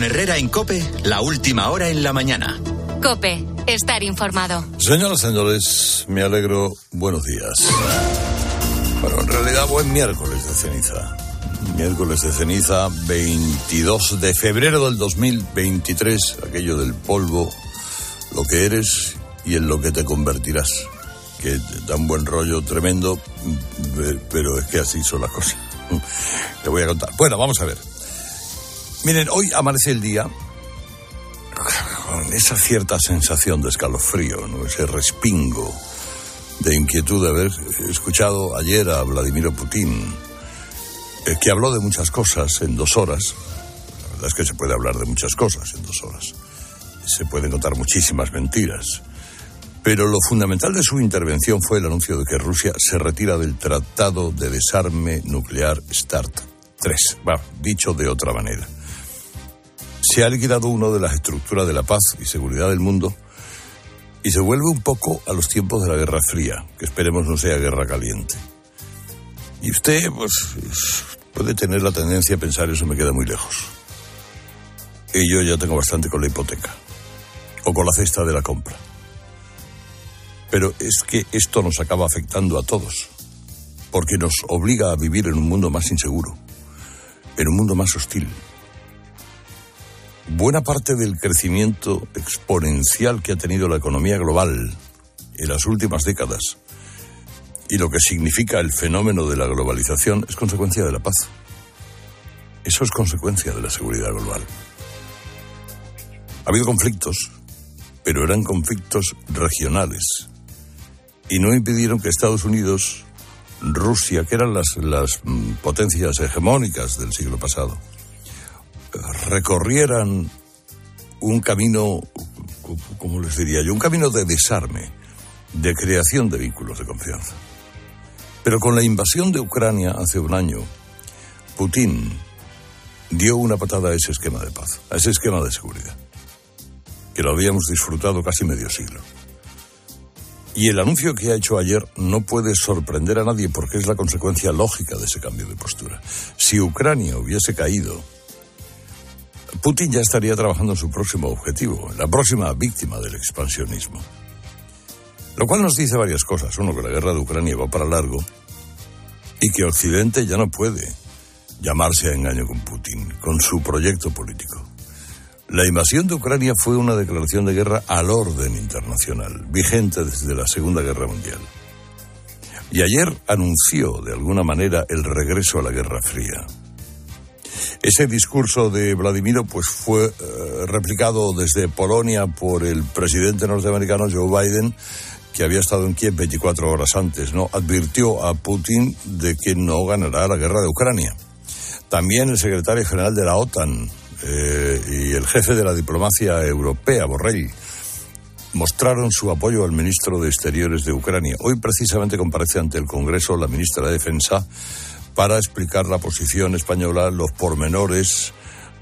Con Herrera en Cope, la última hora en la mañana. Cope, estar informado. Señoras y señores, me alegro. Buenos días. Bueno, en realidad buen miércoles de ceniza. Miércoles de ceniza, 22 de febrero del 2023, aquello del polvo, lo que eres y en lo que te convertirás. Que da un buen rollo tremendo, pero es que así son las cosas. Te voy a contar. Bueno, vamos a ver. Miren, hoy amanece el día con esa cierta sensación de escalofrío, ¿no? ese respingo de inquietud de haber escuchado ayer a Vladimir Putin, eh, que habló de muchas cosas en dos horas. La verdad es que se puede hablar de muchas cosas en dos horas. Se pueden contar muchísimas mentiras. Pero lo fundamental de su intervención fue el anuncio de que Rusia se retira del Tratado de Desarme Nuclear START 3. Va, dicho de otra manera. Se ha liquidado uno de las estructuras de la paz y seguridad del mundo y se vuelve un poco a los tiempos de la Guerra Fría, que esperemos no sea guerra caliente. Y usted, pues, puede tener la tendencia a pensar eso me queda muy lejos. Y yo ya tengo bastante con la hipoteca o con la cesta de la compra. Pero es que esto nos acaba afectando a todos, porque nos obliga a vivir en un mundo más inseguro, en un mundo más hostil. Buena parte del crecimiento exponencial que ha tenido la economía global en las últimas décadas y lo que significa el fenómeno de la globalización es consecuencia de la paz. Eso es consecuencia de la seguridad global. Ha habido conflictos, pero eran conflictos regionales y no impidieron que Estados Unidos, Rusia, que eran las, las mm, potencias hegemónicas del siglo pasado, recorrieran un camino, ¿cómo les diría yo? Un camino de desarme, de creación de vínculos de confianza. Pero con la invasión de Ucrania hace un año, Putin dio una patada a ese esquema de paz, a ese esquema de seguridad, que lo habíamos disfrutado casi medio siglo. Y el anuncio que ha hecho ayer no puede sorprender a nadie porque es la consecuencia lógica de ese cambio de postura. Si Ucrania hubiese caído, Putin ya estaría trabajando en su próximo objetivo, la próxima víctima del expansionismo. Lo cual nos dice varias cosas. Uno, que la guerra de Ucrania va para largo y que Occidente ya no puede llamarse a engaño con Putin, con su proyecto político. La invasión de Ucrania fue una declaración de guerra al orden internacional, vigente desde la Segunda Guerra Mundial. Y ayer anunció, de alguna manera, el regreso a la Guerra Fría. Ese discurso de Vladimiro pues, fue eh, replicado desde Polonia por el presidente norteamericano Joe Biden, que había estado en Kiev 24 horas antes. ¿no? Advirtió a Putin de que no ganará la guerra de Ucrania. También el secretario general de la OTAN, eh, y el jefe de la diplomacia europea, Borrell, mostraron su apoyo al ministro de Exteriores de Ucrania. Hoy precisamente comparece ante el Congreso la ministra de Defensa para explicar la posición española, los pormenores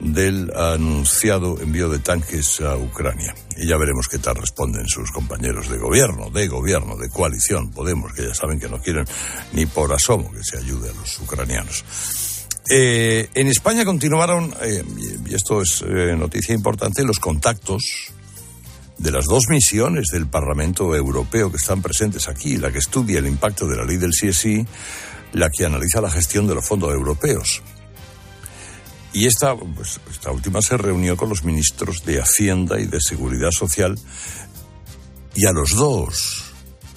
del anunciado envío de tanques a Ucrania. Y ya veremos qué tal responden sus compañeros de gobierno, de gobierno, de coalición, Podemos, que ya saben que no quieren ni por asomo que se ayude a los ucranianos. Eh, en España continuaron, eh, y esto es eh, noticia importante, los contactos de las dos misiones del Parlamento Europeo que están presentes aquí, la que estudia el impacto de la ley del CSI, la que analiza la gestión de los fondos europeos. Y esta, pues, esta última se reunió con los ministros de Hacienda y de Seguridad Social y a los dos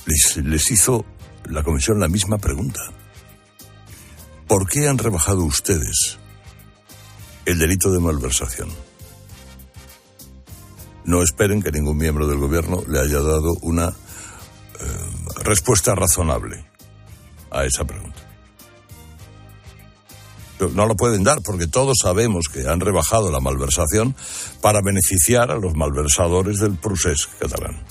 les hizo la Comisión la misma pregunta. ¿Por qué han rebajado ustedes el delito de malversación? No esperen que ningún miembro del gobierno le haya dado una eh, respuesta razonable a esa pregunta. No lo pueden dar porque todos sabemos que han rebajado la malversación para beneficiar a los malversadores del procés catalán.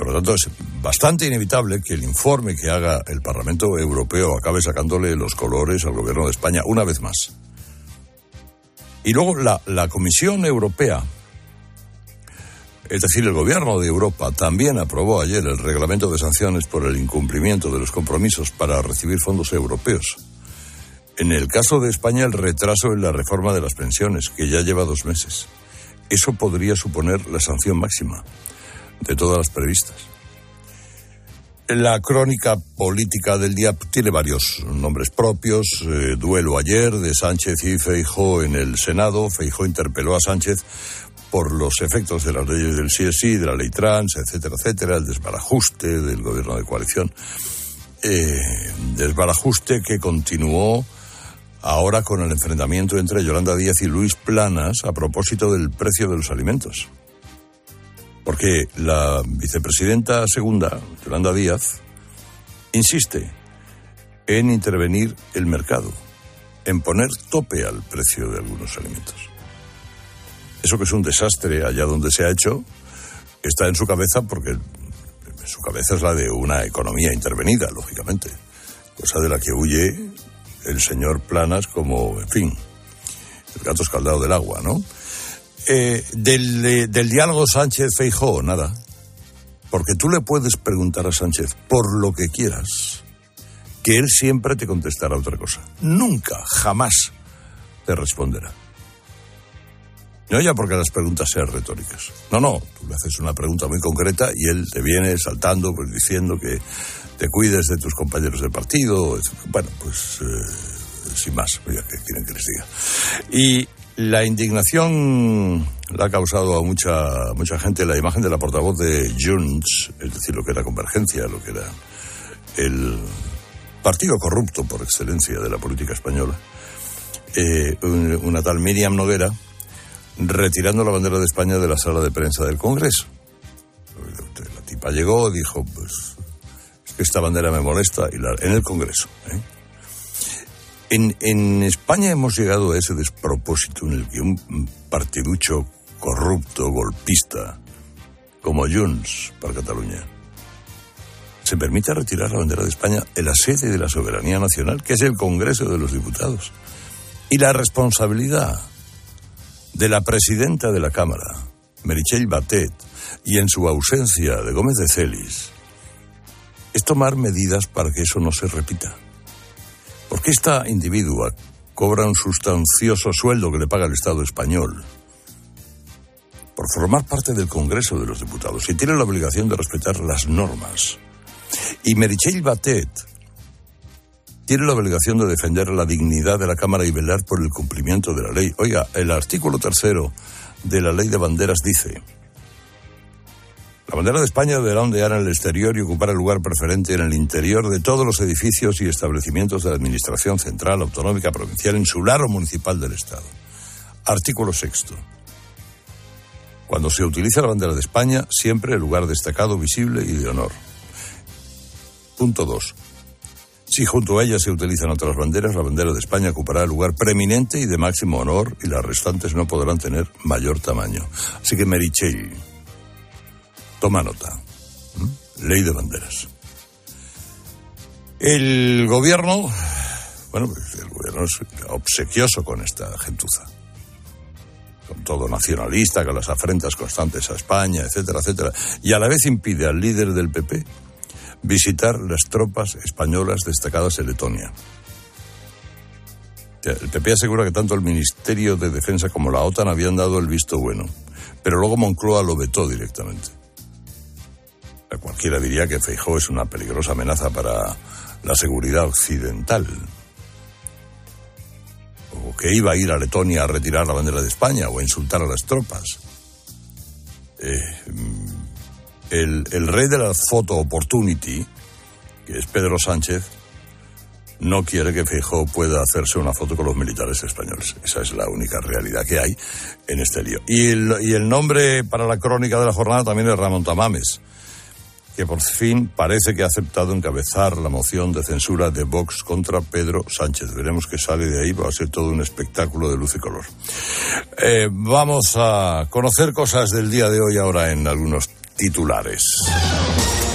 Por lo tanto, es bastante inevitable que el informe que haga el Parlamento Europeo acabe sacándole los colores al gobierno de España una vez más. Y luego la, la Comisión Europea, es decir, el gobierno de Europa, también aprobó ayer el reglamento de sanciones por el incumplimiento de los compromisos para recibir fondos europeos. En el caso de España, el retraso en la reforma de las pensiones, que ya lleva dos meses. Eso podría suponer la sanción máxima de todas las previstas. La crónica política del día tiene varios nombres propios. Eh, duelo ayer de Sánchez y Feijó en el Senado. Feijó interpeló a Sánchez por los efectos de las leyes del CSI, de la ley trans, etcétera, etcétera, el desbarajuste del gobierno de coalición. Eh, desbarajuste que continuó ahora con el enfrentamiento entre Yolanda Díaz y Luis Planas a propósito del precio de los alimentos. Porque la vicepresidenta segunda, Yolanda Díaz, insiste en intervenir el mercado, en poner tope al precio de algunos alimentos. Eso que es un desastre allá donde se ha hecho, está en su cabeza porque su cabeza es la de una economía intervenida, lógicamente, cosa de la que huye el señor Planas como, en fin, el gato escaldado del agua, ¿no? Eh, del, eh, del diálogo Sánchez-Feijó, nada. Porque tú le puedes preguntar a Sánchez por lo que quieras, que él siempre te contestará otra cosa. Nunca, jamás te responderá. No ya porque las preguntas sean retóricas. No, no, tú le haces una pregunta muy concreta y él te viene saltando, pues diciendo que te cuides de tus compañeros de partido. Bueno, pues eh, sin más, ya que quieren que les diga. Y la indignación la ha causado a mucha, mucha gente la imagen de la portavoz de Junts, es decir, lo que era Convergencia, lo que era el partido corrupto por excelencia de la política española, eh, una tal Miriam Noguera, retirando la bandera de España de la sala de prensa del Congreso. La tipa llegó, dijo, pues esta bandera me molesta, y la, en el Congreso. ¿eh? En, en, España hemos llegado a ese despropósito en el que un partiducho corrupto, golpista, como Junts para Cataluña, se permite retirar la bandera de España en la sede de la soberanía nacional, que es el Congreso de los Diputados. Y la responsabilidad de la presidenta de la Cámara, Merichel Batet, y en su ausencia de Gómez de Celis, es tomar medidas para que eso no se repita. Porque esta individua cobra un sustancioso sueldo que le paga el Estado español por formar parte del Congreso de los Diputados y tiene la obligación de respetar las normas. Y Merichel Batet tiene la obligación de defender la dignidad de la Cámara y velar por el cumplimiento de la ley. Oiga, el artículo tercero de la ley de banderas dice, la bandera de España deberá ondear en el exterior y ocupar el lugar preferente en el interior de todos los edificios y establecimientos de la Administración Central, Autonómica, Provincial, Insular o Municipal del Estado. Artículo sexto. Cuando se utiliza la bandera de España, siempre el lugar destacado, visible y de honor. Punto dos. Si junto a ella se utilizan otras banderas, la bandera de España ocupará el lugar preeminente y de máximo honor y las restantes no podrán tener mayor tamaño. Así que Merichel, toma nota. Ley de banderas. El gobierno, bueno, pues el gobierno es obsequioso con esta gentuza. Con todo nacionalista, con las afrentas constantes a España, etcétera, etcétera. Y a la vez impide al líder del PP visitar las tropas españolas destacadas en Letonia. El PP asegura que tanto el Ministerio de Defensa como la OTAN habían dado el visto bueno, pero luego Moncloa lo vetó directamente. Cualquiera diría que Feijó es una peligrosa amenaza para la seguridad occidental. O que iba a ir a Letonia a retirar la bandera de España o a insultar a las tropas. Eh, el, rey de la photo opportunity, que es Pedro Sánchez, no quiere que Feijóo pueda hacerse una foto con los militares españoles. Esa es la única realidad que hay en este lío. Y el, y el nombre para la crónica de la jornada también es Ramón Tamames, que por fin parece que ha aceptado encabezar la moción de censura de Vox contra Pedro Sánchez. Veremos que sale de ahí, va a ser todo un espectáculo de luz y color. Eh, vamos a conocer cosas del día de hoy ahora en algunos titulares.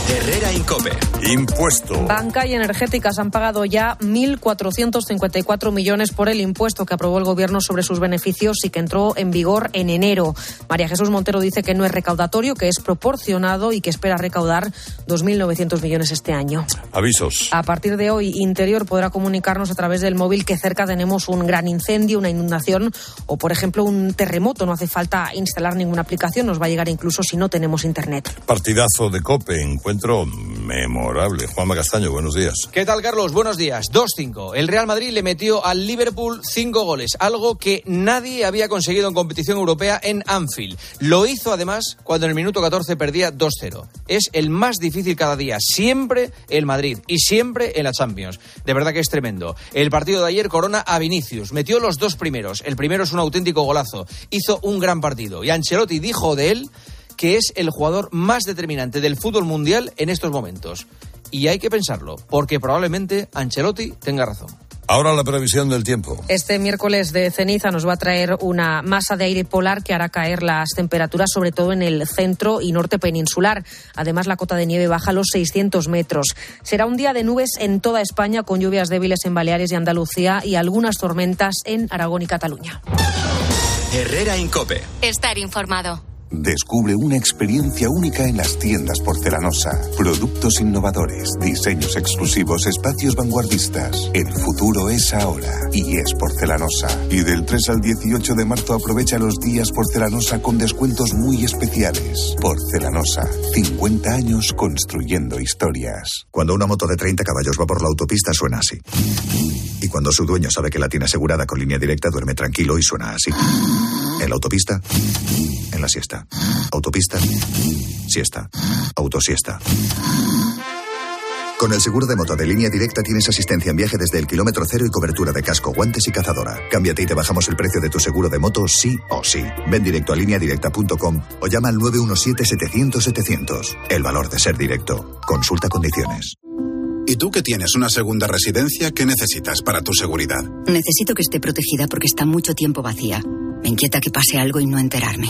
Herrera Incope. Impuesto. Banca y energéticas han pagado ya 1.454 millones por el impuesto que aprobó el Gobierno sobre sus beneficios y que entró en vigor en enero. María Jesús Montero dice que no es recaudatorio, que es proporcionado y que espera recaudar 2.900 millones este año. Avisos. A partir de hoy, Interior podrá comunicarnos a través del móvil que cerca tenemos un gran incendio, una inundación o, por ejemplo, un terremoto. No hace falta instalar ninguna aplicación, nos va a llegar incluso si no tenemos internet. Partidazo de COPE, encuentro memorable. Juanma Castaño, buenos días. ¿Qué tal, Carlos? Buenos días. 2-5. El Real Madrid le metió al Liverpool cinco goles, algo que nadie había conseguido en competición europea en Anfield. Lo hizo además cuando en el minuto 14 perdía 2-0. Es el más difícil cada día, siempre el Madrid y siempre en la Champions. De verdad que es tremendo. El partido de ayer corona a Vinicius, metió los dos primeros. El primero es un auténtico golazo. Hizo un gran partido y Ancelotti dijo de él que es el jugador más determinante del fútbol mundial en estos momentos. Y hay que pensarlo, porque probablemente Ancelotti tenga razón. Ahora la previsión del tiempo. Este miércoles de ceniza nos va a traer una masa de aire polar que hará caer las temperaturas, sobre todo en el centro y norte peninsular. Además, la cota de nieve baja a los 600 metros. Será un día de nubes en toda España, con lluvias débiles en Baleares y Andalucía y algunas tormentas en Aragón y Cataluña. Herrera Incope. Estar informado. Descubre una experiencia única en las tiendas porcelanosa. Productos innovadores, diseños exclusivos, espacios vanguardistas. El futuro es ahora y es porcelanosa. Y del 3 al 18 de marzo aprovecha los días porcelanosa con descuentos muy especiales. Porcelanosa, 50 años construyendo historias. Cuando una moto de 30 caballos va por la autopista suena así. Y cuando su dueño sabe que la tiene asegurada con línea directa duerme tranquilo y suena así. En la autopista, en la siesta. Autopista, siesta. Autosiesta. Con el seguro de moto de línea directa tienes asistencia en viaje desde el kilómetro cero y cobertura de casco, guantes y cazadora. Cámbiate y te bajamos el precio de tu seguro de moto sí o sí. Ven directo a lineadirecta.com o llama al 917-700-700. El valor de ser directo. Consulta condiciones. ¿Y tú que tienes una segunda residencia, qué necesitas para tu seguridad? Necesito que esté protegida porque está mucho tiempo vacía. Me inquieta que pase algo y no enterarme.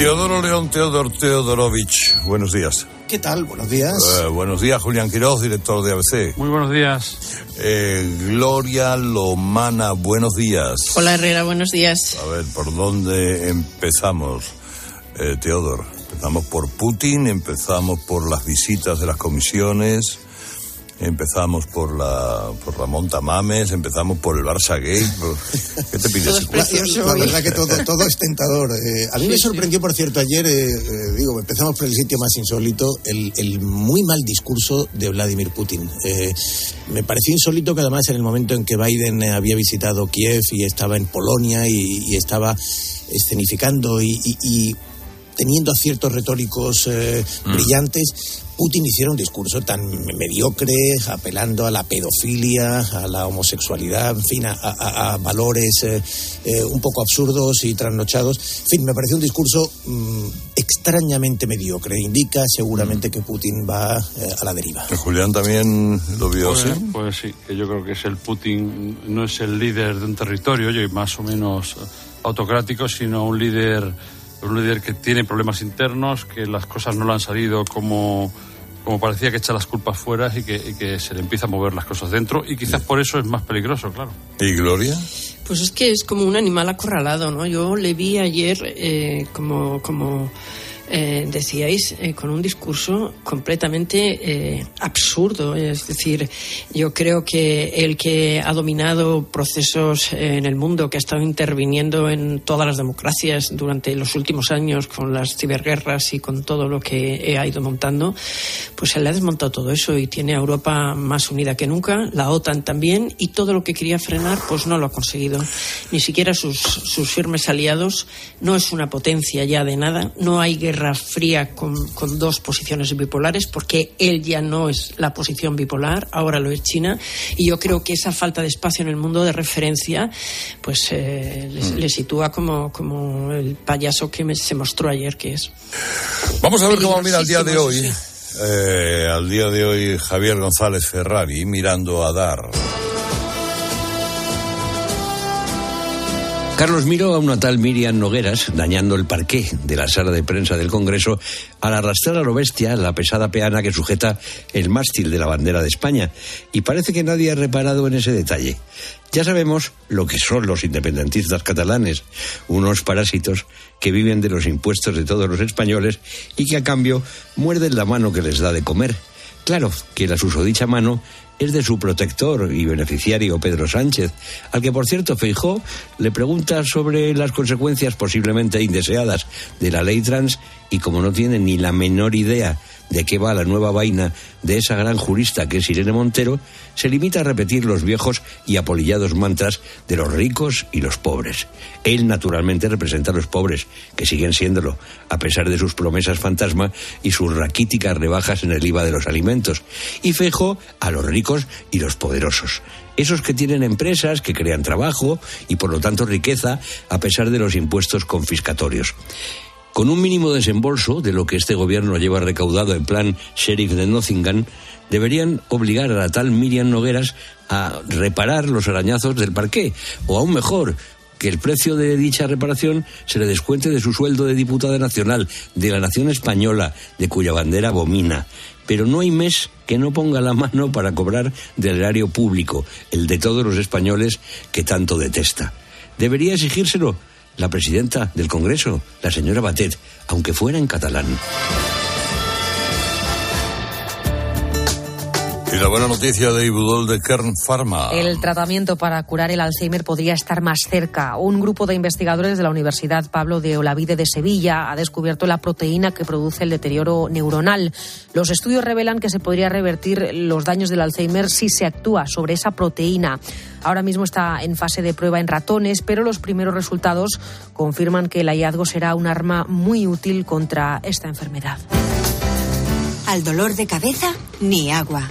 Teodoro León Teodor Teodorovich, buenos días. ¿Qué tal? Buenos días. Eh, buenos días, Julián Quiroz, director de ABC. Muy buenos días. Eh, Gloria Lomana, buenos días. Hola Herrera, buenos días. A ver, ¿por dónde empezamos, eh, Teodor? Empezamos por Putin, empezamos por las visitas de las comisiones, empezamos por la por Ramón Tamames, empezamos por el Barça Gate. ¿Qué te pides? La, la, verdad que todo, todo es tentador. Eh, a mí sí, me sorprendió, sí. por cierto, ayer, eh, eh, digo, empezamos por el sitio más insólito, el, el muy mal discurso de Vladimir Putin. Eh, me pareció insólito que además en el momento en que Biden había visitado Kiev y estaba en Polonia y, y estaba escenificando y, y, y teniendo aciertos retóricos eh, mm. brillantes, Putin hiciera un discurso tan mediocre, apelando a la pedofilia, a la homosexualidad, en fin, a, a, a valores eh, eh, un poco absurdos y trasnochados. En fin, me pareció un discurso mmm, extrañamente mediocre. Indica seguramente mm. que Putin va eh, a la deriva. Julián también lo vio pues, así. Pues sí, que yo creo que es el Putin, no es el líder de un territorio, oye, más o menos autocrático, sino un líder un líder que tiene problemas internos, que las cosas no le han salido como, como parecía que echa las culpas fuera y que, y que, se le empieza a mover las cosas dentro y quizás por eso es más peligroso, claro. ¿Y Gloria? Pues es que es como un animal acorralado, ¿no? Yo le vi ayer eh, como, como eh, decíais, eh, con un discurso completamente eh, absurdo. Es decir, yo creo que el que ha dominado procesos en el mundo, que ha estado interviniendo en todas las democracias durante los últimos años con las ciberguerras y con todo lo que ha ido montando, pues se le ha desmontado todo eso y tiene a Europa más unida que nunca, la OTAN también, y todo lo que quería frenar, pues no lo ha conseguido. Ni siquiera sus, sus firmes aliados. No es una potencia ya de nada. No hay guerra fría con, dos posiciones bipolares, porque él ya no es la posición bipolar, ahora lo es China. Y yo creo que esa falta de espacio en el mundo de referencia, pues eh, le, mm. sitúa como, como el payaso que se mostró ayer que es. Vamos a ver cómo mira el día de hoy. Eh, al día de hoy Javier González Ferrari mirando a dar. Carlos miró a una tal Miriam Nogueras dañando el parqué de la sala de prensa del Congreso al arrastrar a lo bestia la pesada peana que sujeta el mástil de la bandera de España. Y parece que nadie ha reparado en ese detalle. Ya sabemos lo que son los independentistas catalanes, unos parásitos que viven de los impuestos de todos los españoles y que a cambio muerden la mano que les da de comer. Claro que la susodicha mano es de su protector y beneficiario Pedro Sánchez, al que por cierto Feijó le pregunta sobre las consecuencias posiblemente indeseadas de la ley trans y como no tiene ni la menor idea de qué va la nueva vaina de esa gran jurista que es Irene Montero, se limita a repetir los viejos y apolillados mantras de los ricos y los pobres. Él naturalmente representa a los pobres, que siguen siéndolo, a pesar de sus promesas fantasma y sus raquíticas rebajas en el IVA de los alimentos. Y Fejo a los ricos y los poderosos. Esos que tienen empresas, que crean trabajo y por lo tanto riqueza, a pesar de los impuestos confiscatorios. Con un mínimo desembolso de lo que este gobierno lleva recaudado en plan sheriff de Nottingham, deberían obligar a la tal Miriam Nogueras a reparar los arañazos del parqué, o aún mejor, que el precio de dicha reparación se le descuente de su sueldo de diputada nacional de la nación española, de cuya bandera abomina. Pero no hay mes que no ponga la mano para cobrar del erario público, el de todos los españoles que tanto detesta. Debería exigírselo la presidenta del Congreso, la señora Batet, aunque fuera en catalán. Y la buena noticia de Ibudol de Kern Pharma. El tratamiento para curar el Alzheimer podría estar más cerca. Un grupo de investigadores de la Universidad Pablo de Olavide de Sevilla ha descubierto la proteína que produce el deterioro neuronal. Los estudios revelan que se podría revertir los daños del Alzheimer si se actúa sobre esa proteína. Ahora mismo está en fase de prueba en ratones, pero los primeros resultados confirman que el hallazgo será un arma muy útil contra esta enfermedad. Al dolor de cabeza, ni agua.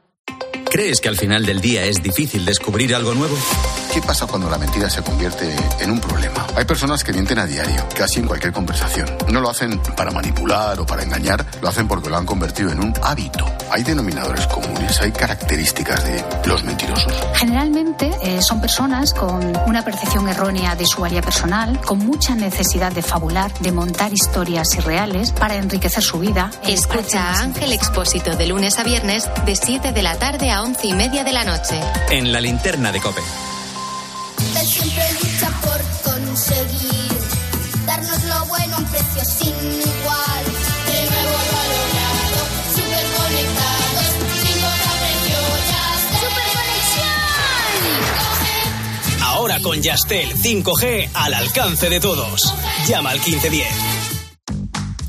¿Crees que al final del día es difícil descubrir algo nuevo? ¿Qué pasa cuando la mentira se convierte en un problema? Hay personas que mienten a diario, casi en cualquier conversación. No lo hacen para manipular o para engañar, lo hacen porque lo han convertido en un hábito. Hay denominadores comunes, hay características de los mentirosos. Generalmente eh, son personas con una percepción errónea de su área personal, con mucha necesidad de fabular, de montar historias irreales para enriquecer su vida. Escucha a Ángel Expósito de lunes a viernes de 7 de la tarde a once y media de la noche. En la linterna de Cope. Él siempre lucha por conseguir darnos lo bueno a un precio sin igual. De nuevo lo ha logrado, super conectados, sin precio ya ¡Super conexión! Ahora con Yastel 5G al alcance de todos. Llama al 1510.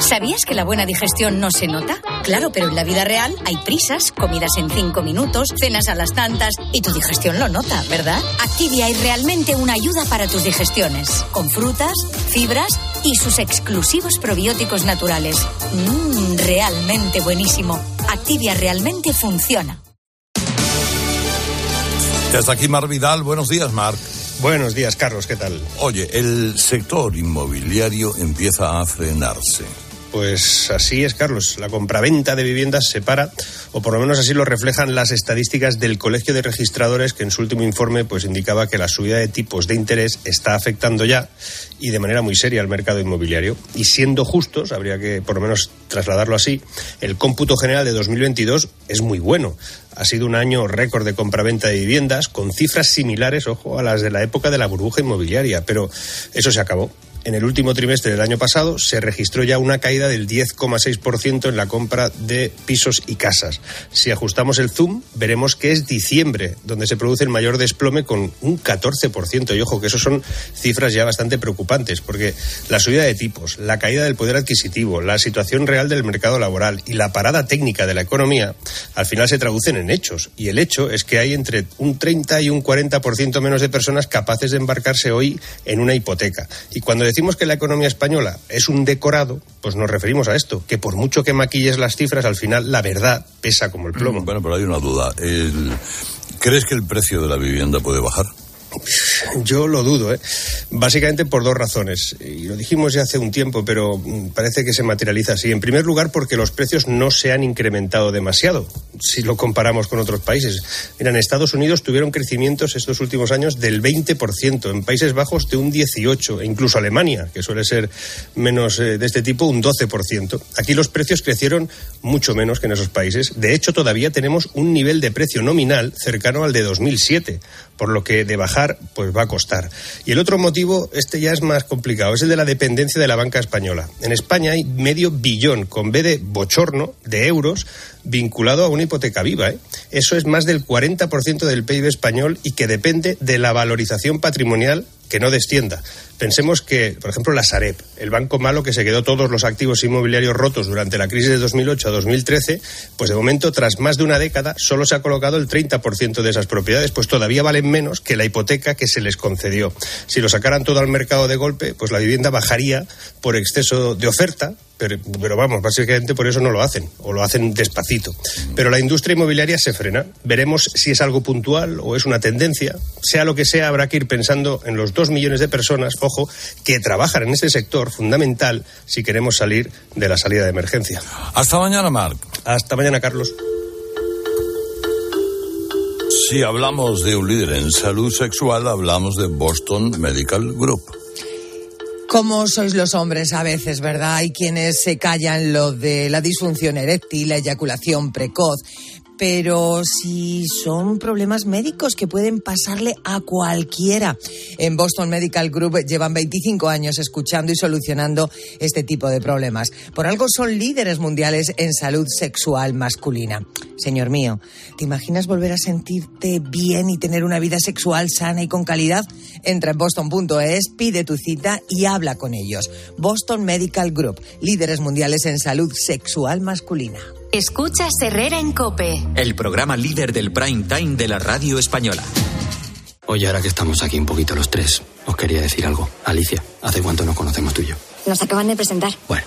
¿Sabías que la buena digestión no se nota? Claro, pero en la vida real hay prisas, comidas en cinco minutos, cenas a las tantas y tu digestión lo nota, ¿verdad? Activia es realmente una ayuda para tus digestiones, con frutas, fibras y sus exclusivos probióticos naturales. Mmm, realmente buenísimo. Activia realmente funciona. Ya está aquí Mar Vidal. Buenos días, Mar. Buenos días, Carlos. ¿Qué tal? Oye, el sector inmobiliario empieza a frenarse. Pues así es, Carlos. La compraventa de viviendas se para, o por lo menos así lo reflejan las estadísticas del Colegio de Registradores, que en su último informe pues indicaba que la subida de tipos de interés está afectando ya y de manera muy seria al mercado inmobiliario. Y siendo justos, habría que por lo menos trasladarlo así, el cómputo general de 2022 es muy bueno. Ha sido un año récord de compraventa de viviendas con cifras similares, ojo, a las de la época de la burbuja inmobiliaria, pero eso se acabó en el último trimestre del año pasado se registró ya una caída del 10,6% en la compra de pisos y casas. Si ajustamos el zoom, veremos que es diciembre donde se produce el mayor desplome con un 14%. Y ojo, que eso son cifras ya bastante preocupantes, porque la subida de tipos, la caída del poder adquisitivo, la situación real del mercado laboral y la parada técnica de la economía, al final se traducen en hechos. Y el hecho es que hay entre un 30 y un 40% menos de personas capaces de embarcarse hoy en una hipoteca. Y cuando decimos que la economía española es un decorado, pues nos referimos a esto, que por mucho que maquilles las cifras, al final la verdad pesa como el plomo. Bueno, pero hay una duda. ¿Crees que el precio de la vivienda puede bajar? Yo lo dudo, ¿eh? básicamente por dos razones. Y lo dijimos ya hace un tiempo, pero mm, parece que se materializa así. En primer lugar, porque los precios no se han incrementado demasiado, si lo comparamos con otros países. Mira, en Estados Unidos tuvieron crecimientos estos últimos años del 20%, en Países Bajos de un 18%, e incluso Alemania, que suele ser menos eh, de este tipo, un 12%. Aquí los precios crecieron mucho menos que en esos países. De hecho, todavía tenemos un nivel de precio nominal cercano al de 2007, por lo que de bajar pues va a costar. Y el otro motivo, este ya es más complicado, es el de la dependencia de la banca española. En España hay medio billón, con B de bochorno, de euros vinculado a una hipoteca viva. ¿eh? Eso es más del 40% del PIB español y que depende de la valorización patrimonial que no descienda. Pensemos que, por ejemplo, la Sareb, el banco malo que se quedó todos los activos inmobiliarios rotos durante la crisis de 2008 a 2013, pues de momento, tras más de una década, solo se ha colocado el 30% de esas propiedades, pues todavía valen menos que la hipoteca que se les concedió. Si lo sacaran todo al mercado de golpe, pues la vivienda bajaría por exceso de oferta, pero, pero, vamos, básicamente por eso no lo hacen, o lo hacen despacito. Pero la industria inmobiliaria se frena. Veremos si es algo puntual o es una tendencia. Sea lo que sea, habrá que ir pensando en los dos millones de personas, ojo, que trabajan en ese sector fundamental si queremos salir de la salida de emergencia. Hasta mañana, Marc. Hasta mañana, Carlos. Si hablamos de un líder en salud sexual, hablamos de Boston Medical Group. Como sois los hombres a veces, ¿verdad? Hay quienes se callan lo de la disfunción eréctil, la eyaculación precoz, pero si son problemas médicos que pueden pasarle a cualquiera. En Boston Medical Group llevan 25 años escuchando y solucionando este tipo de problemas. Por algo son líderes mundiales en salud sexual masculina. Señor mío, ¿te imaginas volver a sentirte bien y tener una vida sexual sana y con calidad? Entra en boston.es, pide tu cita y habla con ellos. Boston Medical Group, líderes mundiales en salud sexual masculina. Escucha Herrera en Cope. El programa líder del prime time de la radio española. Oye, ahora que estamos aquí un poquito los tres, os quería decir algo. Alicia, ¿hace cuánto nos conocemos tú y yo? Nos acaban de presentar. Bueno,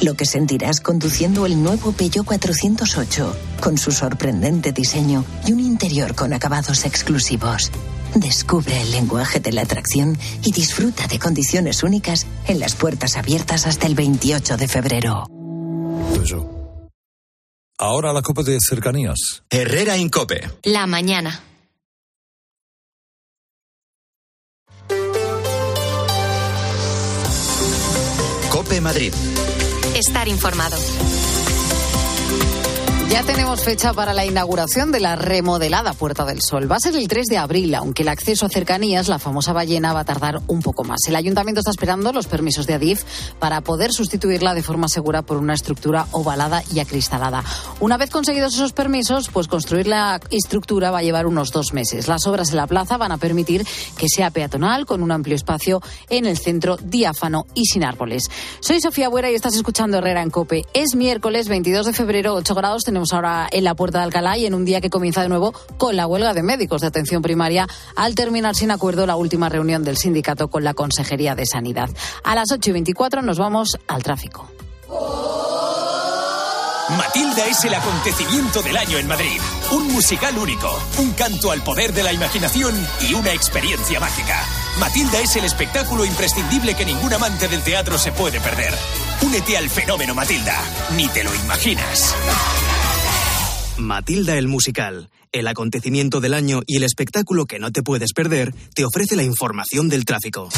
Lo que sentirás conduciendo el nuevo Peugeot 408, con su sorprendente diseño y un interior con acabados exclusivos. Descubre el lenguaje de la atracción y disfruta de condiciones únicas en las puertas abiertas hasta el 28 de febrero. Ahora la Copa de Cercanías. Herrera Incope. La mañana. Cope Madrid. Estar informado. Ya tenemos fecha para la inauguración de la remodelada Puerta del Sol. Va a ser el 3 de abril, aunque el acceso a cercanías, la famosa ballena, va a tardar un poco más. El ayuntamiento está esperando los permisos de Adif para poder sustituirla de forma segura por una estructura ovalada y acristalada. Una vez conseguidos esos permisos, pues construir la estructura va a llevar unos dos meses. Las obras en la plaza van a permitir que sea peatonal, con un amplio espacio en el centro, diáfano y sin árboles. Soy Sofía Buera y estás escuchando Herrera en Cope. Es miércoles 22 de febrero, 8 grados tenemos ahora en la puerta de Alcalá y en un día que comienza de nuevo con la huelga de médicos de atención primaria al terminar sin acuerdo la última reunión del sindicato con la Consejería de Sanidad. A las 8 y 24 nos vamos al tráfico. Matilda es el acontecimiento del año en Madrid. Un musical único, un canto al poder de la imaginación y una experiencia mágica. Matilda es el espectáculo imprescindible que ningún amante del teatro se puede perder. Únete al fenómeno Matilda. Ni te lo imaginas. Matilda el Musical, el acontecimiento del año y el espectáculo que no te puedes perder, te ofrece la información del tráfico.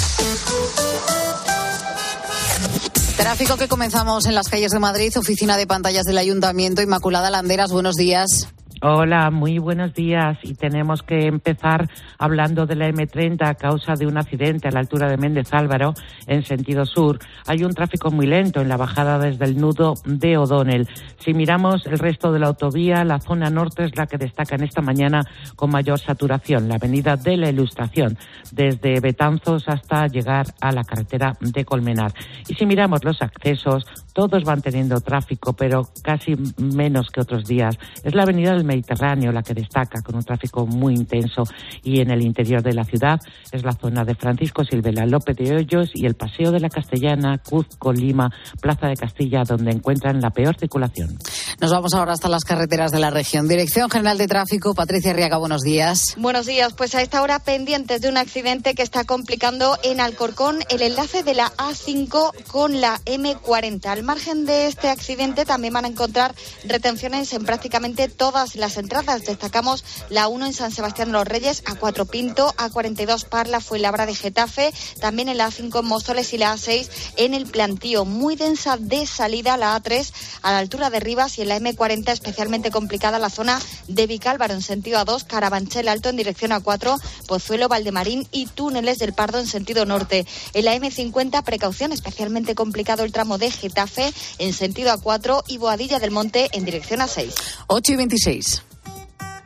Tráfico que comenzamos en las calles de Madrid, oficina de pantallas del Ayuntamiento. Inmaculada Landeras, buenos días. Hola, muy buenos días. Y tenemos que empezar hablando de la M30 a causa de un accidente a la altura de Méndez Álvaro en sentido sur. Hay un tráfico muy lento en la bajada desde el nudo de O'Donnell. Si miramos el resto de la autovía, la zona norte es la que destaca en esta mañana con mayor saturación. La avenida de la Ilustración, desde Betanzos hasta llegar a la carretera de Colmenar. Y si miramos los accesos, todos van teniendo tráfico, pero casi menos que otros días. Es la avenida del Mediterráneo la que destaca, con un tráfico muy intenso. Y en el interior de la ciudad es la zona de Francisco Silvela, López de Hoyos y el Paseo de la Castellana, Cuzco, Lima, Plaza de Castilla, donde encuentran la peor circulación. Nos vamos ahora hasta las carreteras de la región. Dirección General de Tráfico, Patricia Riaga, buenos días. Buenos días. Pues a esta hora pendientes de un accidente que está complicando en Alcorcón el enlace de la A5 con la M40. Al margen de este accidente también van a encontrar retenciones en prácticamente todas las entradas. Destacamos la 1 en San Sebastián los Reyes, A4 Pinto, A42 Parla, Fuenlabra de Getafe, también en la A5 en Móstoles y la A6 en el Plantío. Muy densa de salida la A3 a la altura de Rivas y en la M40 especialmente complicada la zona de Vicálvaro en sentido A2, Carabanchel Alto en dirección A4, Pozuelo, Valdemarín y túneles del Pardo en sentido norte. En la M50 precaución especialmente complicado el tramo de Getafe en sentido A4 y Boadilla del Monte en dirección A6. 8 y 26.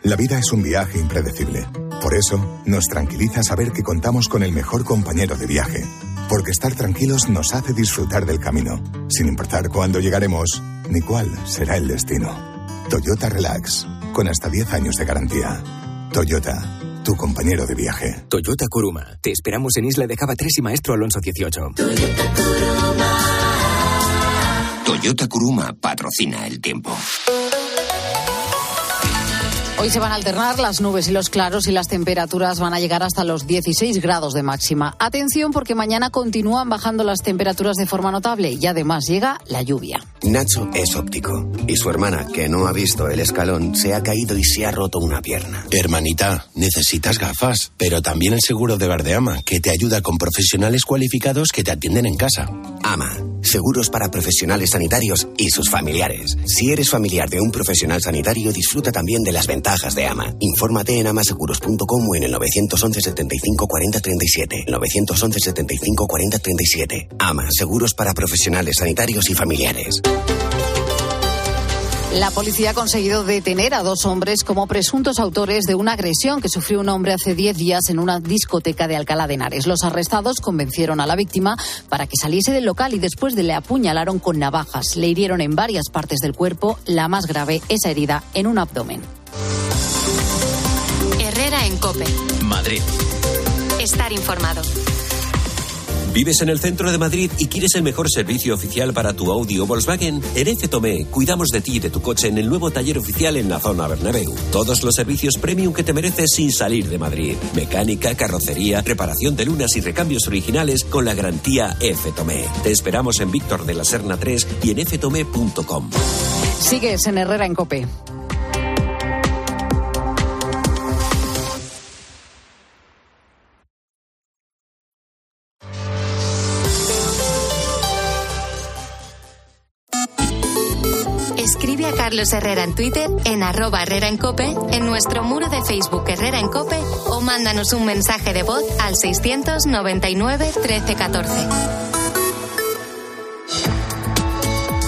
La vida es un viaje impredecible. Por eso, nos tranquiliza saber que contamos con el mejor compañero de viaje. Porque estar tranquilos nos hace disfrutar del camino, sin importar cuándo llegaremos ni cuál será el destino. Toyota Relax, con hasta 10 años de garantía. Toyota, tu compañero de viaje. Toyota Kuruma. Te esperamos en Isla de Java 3 y Maestro Alonso 18. Toyota Kuruma patrocina el tiempo. Hoy se van a alternar las nubes y los claros y las temperaturas van a llegar hasta los 16 grados de máxima. Atención porque mañana continúan bajando las temperaturas de forma notable y además llega la lluvia. Nacho es óptico y su hermana, que no ha visto el escalón, se ha caído y se ha roto una pierna. Hermanita, necesitas gafas, pero también el seguro de Verdeama, que te ayuda con profesionales cualificados que te atienden en casa. AMA, seguros para profesionales sanitarios y sus familiares. Si eres familiar de un profesional sanitario, disfruta también de las ventajas de AMA. Infórmate en amaseguros.com o en el 911 75 40 37. 911 75 40 37. AMA, seguros para profesionales sanitarios y familiares. La policía ha conseguido detener a dos hombres como presuntos autores de una agresión que sufrió un hombre hace 10 días en una discoteca de Alcalá de Henares. Los arrestados convencieron a la víctima para que saliese del local y después de le apuñalaron con navajas. Le hirieron en varias partes del cuerpo, la más grave, esa herida en un abdomen. Herrera en Cope. Madrid. Estar informado. ¿Vives en el centro de Madrid y quieres el mejor servicio oficial para tu Audi o Volkswagen? En F Tomé cuidamos de ti y de tu coche en el nuevo taller oficial en la zona Bernabéu. Todos los servicios premium que te mereces sin salir de Madrid. Mecánica, carrocería, reparación de lunas y recambios originales con la garantía F Tomé. Te esperamos en Víctor de la Serna 3 y en ftome.com. Sigues en Herrera en Cope. Carlos Herrera en Twitter, en arroba Herrera en Cope, en nuestro muro de Facebook Herrera en Cope o mándanos un mensaje de voz al 699 1314.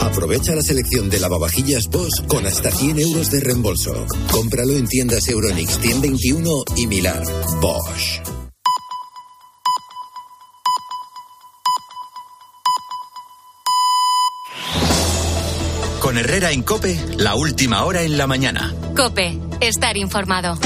Aprovecha la selección de lavavajillas Bosch con hasta 100 euros de reembolso. Cómpralo en tiendas Euronix 121 y Milar. Bosch. Con Herrera en Cope, la última hora en la mañana. Cope, estar informado.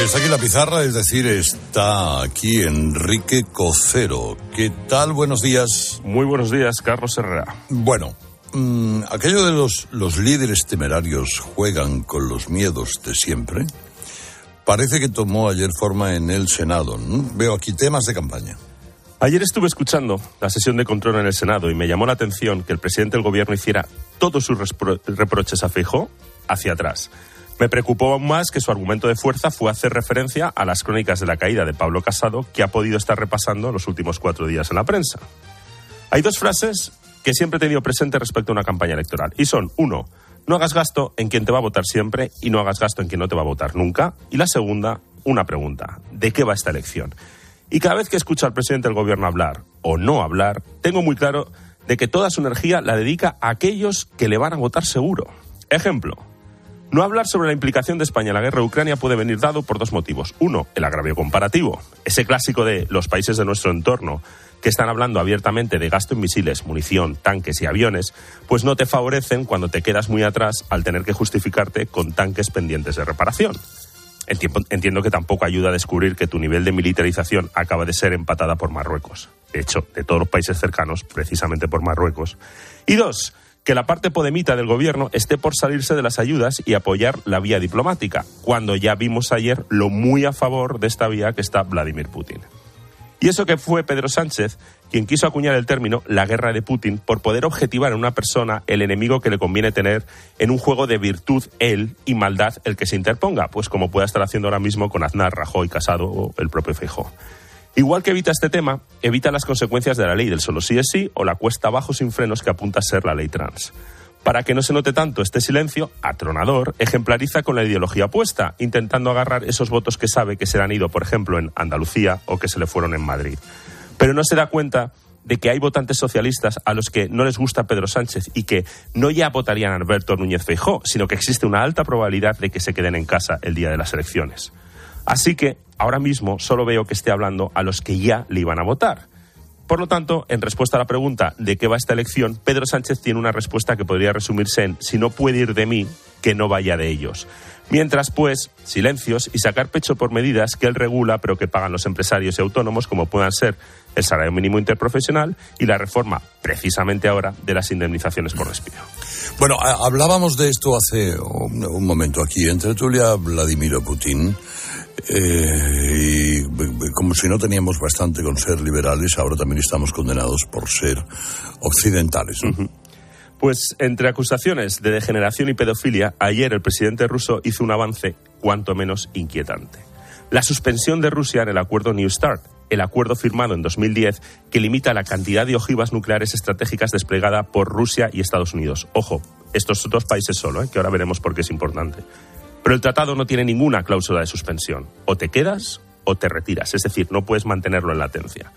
Está aquí la pizarra, es decir, está aquí Enrique Cocero. ¿Qué tal? Buenos días. Muy buenos días, Carlos Herrera. Bueno, mm, aquello de los, los líderes temerarios juegan con los miedos de siempre, parece que tomó ayer forma en el Senado. ¿no? Veo aquí temas de campaña. Ayer estuve escuchando la sesión de control en el Senado y me llamó la atención que el presidente del gobierno hiciera todos sus reproches a Feijóo hacia atrás. Me preocupó aún más que su argumento de fuerza fue hacer referencia a las crónicas de la caída de Pablo Casado que ha podido estar repasando los últimos cuatro días en la prensa. Hay dos frases que siempre he tenido presente respecto a una campaña electoral y son, uno, no hagas gasto en quien te va a votar siempre y no hagas gasto en quien no te va a votar nunca. Y la segunda, una pregunta, ¿de qué va esta elección? Y cada vez que escucho al presidente del gobierno hablar o no hablar, tengo muy claro de que toda su energía la dedica a aquellos que le van a votar seguro. Ejemplo, no hablar sobre la implicación de España en la guerra de Ucrania puede venir dado por dos motivos. Uno, el agravio comparativo. Ese clásico de los países de nuestro entorno que están hablando abiertamente de gasto en misiles, munición, tanques y aviones, pues no te favorecen cuando te quedas muy atrás al tener que justificarte con tanques pendientes de reparación. Entiendo, que tampoco ayuda a descubrir que tu nivel de militarización acaba de ser empatada por Marruecos. De hecho, de todos los países cercanos, precisamente por Marruecos. Y dos, que la parte podemita del gobierno esté por salirse de las ayudas y apoyar la vía diplomática, cuando ya vimos ayer lo muy a favor de esta vía que está Vladimir Putin. Y eso que fue Pedro Sánchez quien quiso acuñar el término la guerra de Putin por poder objetivar en una persona el enemigo que le conviene tener en un juego de virtud él y maldad el que se interponga, pues como pueda estar haciendo ahora mismo con Aznar, Rajoy, Casado o el propio Feijóo. Igual que evita este tema, evita las consecuencias de la ley del solo sí es sí o la cuesta abajo sin frenos que apunta a ser la ley trans. Para que no se note tanto este silencio, atronador, ejemplariza con la ideología opuesta, intentando agarrar esos votos que sabe que se le han ido, por ejemplo, en Andalucía o que se le fueron en Madrid. Pero no se da cuenta de que hay votantes socialistas a los que no les gusta Pedro Sánchez y que no ya votarían a Alberto Núñez Feijóo, sino que existe una alta probabilidad de que se queden en casa el día de las elecciones. Así que ahora mismo solo veo que esté hablando a los que ya le iban a votar. Por lo tanto, en respuesta a la pregunta de qué va esta elección, Pedro Sánchez tiene una respuesta que podría resumirse en si no puede ir de mí, que no vaya de ellos. Mientras, pues, silencios y sacar pecho por medidas que él regula pero que pagan los empresarios y autónomos, como puedan ser el salario mínimo interprofesional y la reforma, precisamente ahora, de las indemnizaciones por despido. Bueno, hablábamos de esto hace un, momento aquí, entre Tulia Vladimir Putin, eh, y b- como si no teníamos bastante con ser liberales, ahora también estamos condenados por ser occidentales. Pues entre acusaciones de degeneración y pedofilia, ayer el presidente ruso hizo un avance cuanto menos inquietante. La suspensión de Rusia en el acuerdo New START, el acuerdo firmado en 2010 que limita la cantidad de ojivas nucleares estratégicas desplegada por Rusia y Estados Unidos. Ojo, estos dos países solo, ¿eh? que ahora veremos por qué es importante. Pero el tratado no tiene ninguna cláusula de suspensión. O te quedas o te retiras, es decir, no puedes mantenerlo en latencia.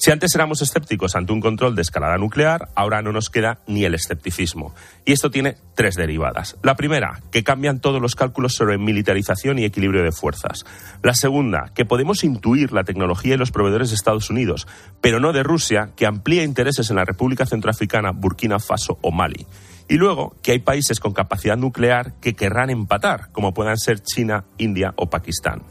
Si antes éramos escépticos ante un control de escalada nuclear, ahora no nos queda ni el escepticismo. Y esto tiene tres derivadas. La primera, que cambian todos los cálculos sobre militarización y equilibrio de fuerzas. La segunda, que podemos intuir la tecnología y los proveedores de Estados Unidos, pero no de Rusia, que amplía intereses en la República Centroafricana, Burkina Faso o Mali. Y luego, que hay países con capacidad nuclear que querrán empatar, como puedan ser China, India o Pakistán.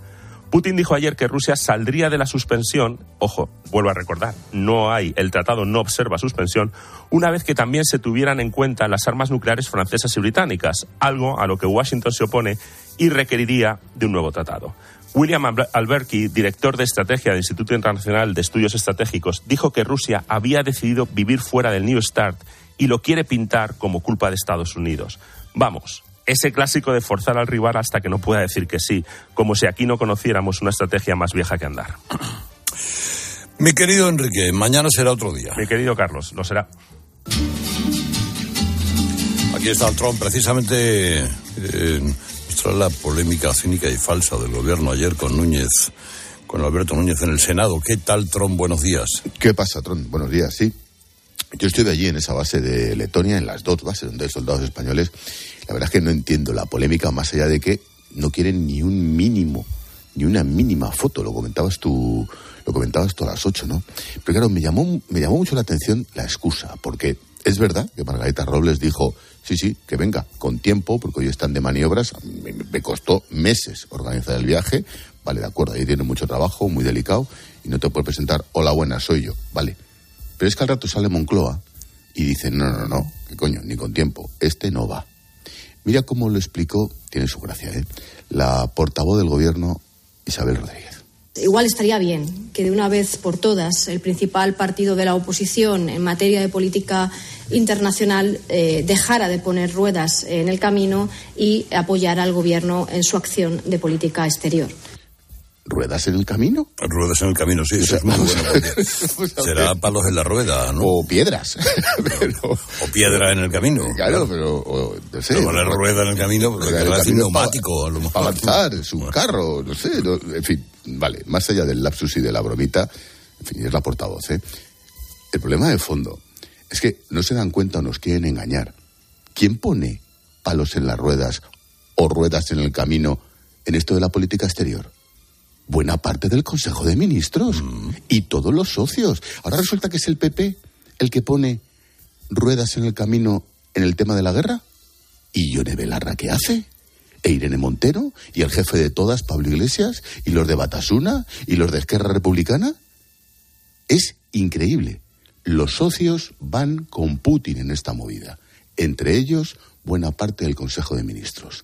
Putin dijo ayer que Rusia saldría de la suspensión, ojo, vuelvo a recordar, no hay, el tratado no observa suspensión, una vez que también se tuvieran en cuenta las armas nucleares francesas y británicas, algo a lo que Washington se opone y requeriría de un nuevo tratado. William Alberti, director de estrategia del Instituto Internacional de Estudios Estratégicos, dijo que Rusia había decidido vivir fuera del New START y lo quiere pintar como culpa de Estados Unidos. Vamos, ese clásico de forzar al rival hasta que no pueda decir que sí, como si aquí no conociéramos una estrategia más vieja que andar. Mi querido Enrique, mañana será otro día. Mi querido Carlos, lo será. Aquí está el Trump, precisamente eh, la polémica cínica y falsa del gobierno ayer con Núñez, con Alberto Núñez en el Senado. ¿Qué tal, Trump? Buenos días. ¿Qué pasa, Trump? Buenos días, sí. Yo estoy allí en esa base de Letonia, en las dos bases donde hay soldados españoles. La verdad es que no entiendo la polémica más allá de que no quieren ni un mínimo, ni una mínima foto. Lo comentabas tú, lo comentabas tú a las ocho, ¿no? Pero claro, me llamó, me llamó mucho la atención la excusa, porque es verdad que Margarita Robles dijo, sí, sí, que venga, con tiempo, porque hoy están de maniobras. Me, costó meses organizar el viaje. Vale, de acuerdo, ahí tiene mucho trabajo, muy delicado, y no te puede presentar, hola, buena, soy yo. Vale. Pero es que al rato sale Moncloa y dice, no, no, no, que coño, ni con tiempo, este no va. Mira cómo lo explicó, tiene su gracia, ¿eh? La portavoz del gobierno, Isabel Rodríguez. Igual estaría bien que de una vez por todas el principal partido de la oposición en materia de política internacional eh, dejara de poner ruedas en el camino y apoyara al Gobierno en su acción de política exterior. ¿Ruedas en el camino? Ruedas en el camino, sí, eso es muy bueno. será palos en la rueda, ¿no? O piedras. O piedra en el camino. Claro, pero. no sé. Poner rueda en el camino, porque es neumático. Para, a lo mejor. avanzar, es un carro, no sé. en fin, vale, más allá del lapsus y de la bromita, en fin, es la portavoz, ¿eh? El problema de fondo es que no se dan cuenta o nos quieren engañar. ¿Quién pone palos en las ruedas o ruedas en el camino en esto de la política exterior? Buena parte del Consejo de Ministros mm. y todos los socios. Ahora resulta que es el PP el que pone ruedas en el camino en el tema de la guerra. ¿Y Yone Belarra qué hace? ¿E Irene Montero? ¿Y el jefe de todas, Pablo Iglesias? ¿Y los de Batasuna? ¿Y los de Esquerra Republicana? Es increíble los socios van con Putin en esta movida, entre ellos buena parte del Consejo de Ministros.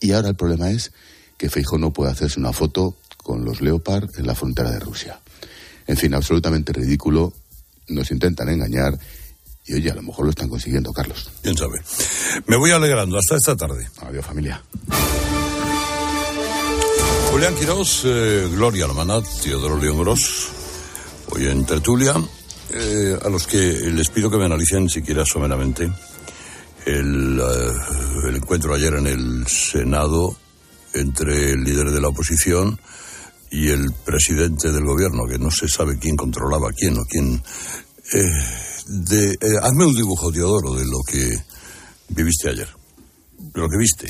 Y ahora el problema es que Feijóo no puede hacerse una foto con los Leopard en la frontera de Rusia. En fin, absolutamente ridículo. Nos intentan engañar y oye, a lo mejor lo están consiguiendo, Carlos. Quién sabe. Me voy alegrando. Hasta esta tarde. Adiós, familia. Julián Quirós, eh, Gloria Almanat, Teodoro León Gross. Hoy en Tertulia. Eh, a los que les pido que me analicen siquiera someramente el, eh, el encuentro ayer en el Senado entre el líder de la oposición y el presidente del gobierno, que no se sabe quién controlaba quién o quién. Eh, de, hazme un dibujo, Teodoro, de lo que viviste ayer, de lo que viste.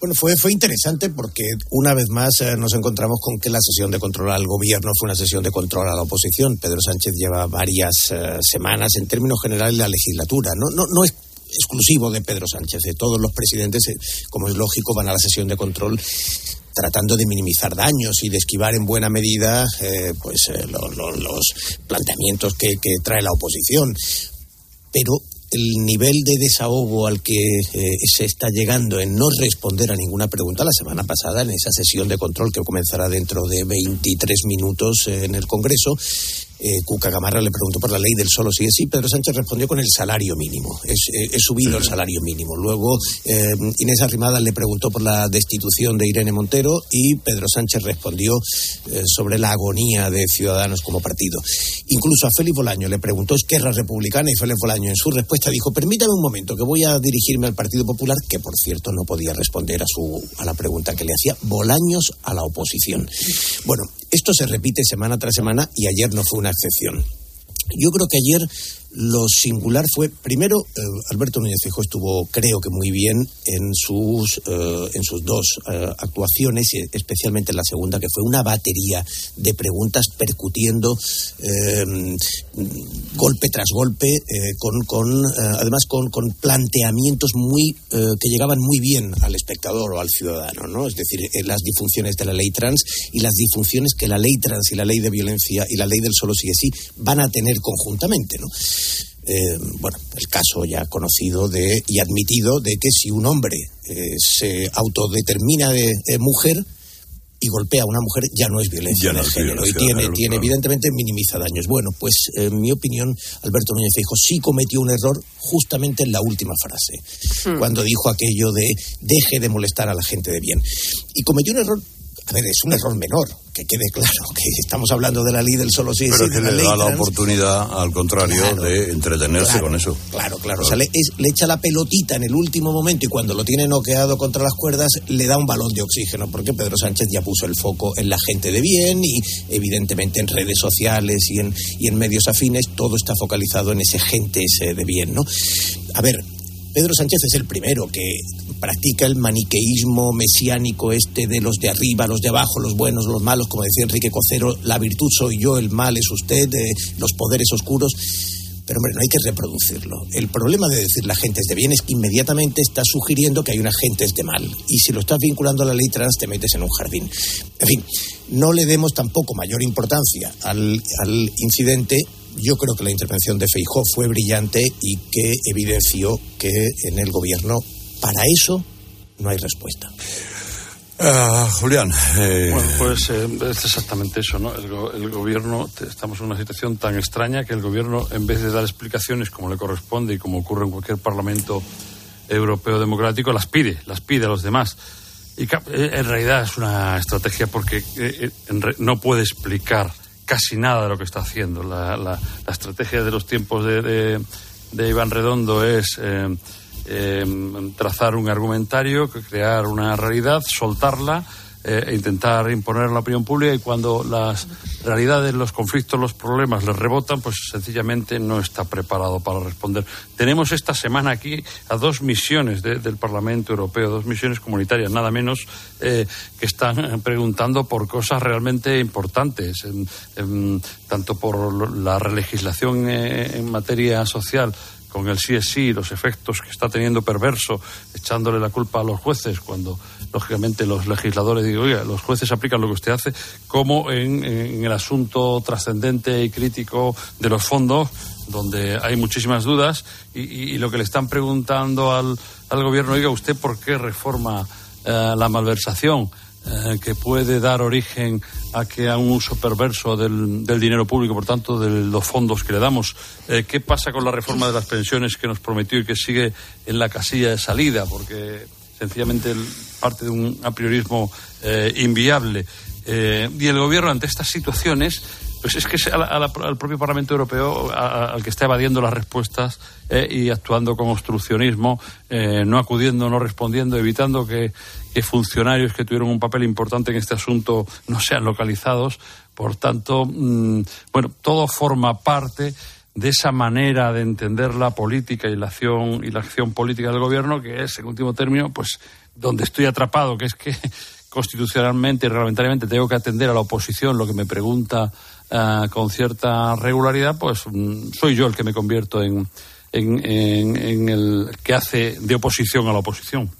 Bueno, fue, fue interesante porque una vez más eh, nos encontramos con que la sesión de control al gobierno fue una sesión de control a la oposición. Pedro Sánchez lleva varias eh, semanas en términos generales la legislatura. No, no, no es exclusivo de Pedro Sánchez, de todos los presidentes, eh, como es lógico, van a la sesión de control tratando de minimizar daños y de esquivar en buena medida pues los planteamientos que, que trae la oposición. Pero el nivel de desahogo al que eh, se está llegando en no responder a ninguna pregunta la semana pasada en esa sesión de control que comenzará dentro de 23 minutos eh, en el Congreso eh, Cuca Gamarra le preguntó por la ley del solo sí es sí. Pedro Sánchez respondió con el salario mínimo. Es, eh, subido el salario mínimo. Luego eh, Inés Arrimada le preguntó por la destitución de Irene Montero y Pedro Sánchez respondió sobre la agonía de Ciudadanos como partido. Incluso a Félix Bolaño le preguntó Esquerra Republicana y Félix Bolaño en su respuesta dijo permítame un momento que voy a dirigirme al Partido Popular que por cierto no podía responder a, su, a la pregunta que le hacía Bolaños a la oposición. Bueno, esto se repite semana tras semana y ayer no fue una excepción. Yo creo que ayer lo singular fue, primero, eh, Alberto Núñez Fijo estuvo, creo que muy bien en sus, eh, en sus dos eh, actuaciones, especialmente en la segunda, que fue una batería de preguntas percutiendo golpe tras golpe, con, con además con, con, planteamientos muy que llegaban muy bien al espectador o al ciudadano, ¿no? Es decir, las disfunciones de la ley trans y las disfunciones que la ley trans y la ley de violencia y la ley del solo sigue sí van a tener conjuntamente, ¿no? Eh, bueno, el caso ya conocido de, y admitido de que si un hombre eh, se autodetermina de, mujer y golpea a una mujer ya no es violencia de género y tiene, tiene evidentemente minimiza daños. Bueno, pues en mi opinión Alberto Núñez Feijóo sí cometió un error justamente en la última frase, hmm. cuando dijo aquello de deje de molestar a la gente de bien. Y cometió un error a ver, es un error menor, que quede claro que estamos hablando de la ley del solo sí Pero es que le da la oportunidad, al contrario, de entretenerse con eso. Claro, claro. O sea, le, echa la pelotita en el último momento y cuando lo tiene noqueado contra las cuerdas le da un balón de oxígeno, porque Pedro Sánchez ya puso el foco en la gente de bien y evidentemente en redes sociales y en, y en medios afines todo está focalizado en ese gente ese de bien, ¿no? A ver, Pedro Sánchez es el primero que practica el maniqueísmo mesiánico este de los de arriba, los de abajo, los buenos, los malos, como decía Enrique Cocero, la virtud soy yo, el mal es usted, eh, los poderes oscuros. Pero hombre, no hay que reproducirlo. El problema de decir la gente es de bien es que inmediatamente está sugiriendo que hay una gente es de mal. Y si lo estás vinculando a la ley trans, te metes en un jardín. En fin, no le demos tampoco mayor importancia al incidente yo creo que la intervención de Feijó fue brillante y que evidenció que en el gobierno para eso no hay respuesta. Ah, Julián. Eh, bueno, pues eh, es exactamente eso, ¿no? El, gobierno, estamos en una situación tan extraña que el gobierno, en vez de dar explicaciones como le corresponde y como ocurre en cualquier parlamento europeo democrático, las pide, las pide a los demás. Y eh, en realidad es una estrategia porque no puede explicar casi nada de lo que está haciendo. La, estrategia de los tiempos de, Iván Redondo es eh, eh, trazar un argumentario, crear una realidad, soltarla eh, intentar imponer la opinión pública y cuando las realidades, los conflictos, los problemas les rebotan, pues sencillamente no está preparado para responder. Tenemos esta semana aquí a dos misiones del Parlamento Europeo, dos misiones comunitarias, nada menos, eh, que están preguntando por cosas realmente importantes, tanto por la legislación eh, en materia social con el sí es sí, los efectos que está teniendo perverso, echándole la culpa a los jueces, cuando lógicamente los legisladores digo, oiga, los jueces aplican lo que usted hace, como en, el asunto trascendente y crítico de los fondos, donde hay muchísimas dudas, y, lo que le están preguntando al, al, gobierno, oiga, ¿usted por qué reforma eh, la malversación? Eh, que puede dar origen a que a un uso perverso del, dinero público, por tanto, de los fondos que le damos. Eh, ¿Qué pasa con la reforma de las pensiones que nos prometió y que sigue en la casilla de salida? Porque sencillamente parte de un apriorismo eh, inviable. y el gobierno, ante estas situaciones, pues es que es al propio Parlamento Europeo al que está evadiendo las respuestas eh, y actuando con obstruccionismo, eh, no acudiendo, no respondiendo, evitando que, funcionarios que tuvieron un papel importante en este asunto no sean localizados. Por tanto, mm, bueno, todo forma parte de esa manera de entender la política y la acción y la acción política del gobierno que es en último término pues donde estoy atrapado que es que constitucionalmente y reglamentariamente tengo que atender a la oposición lo que me pregunta eh, con cierta regularidad, pues mm, soy yo el que me convierto en, en, el que hace de oposición a la oposición.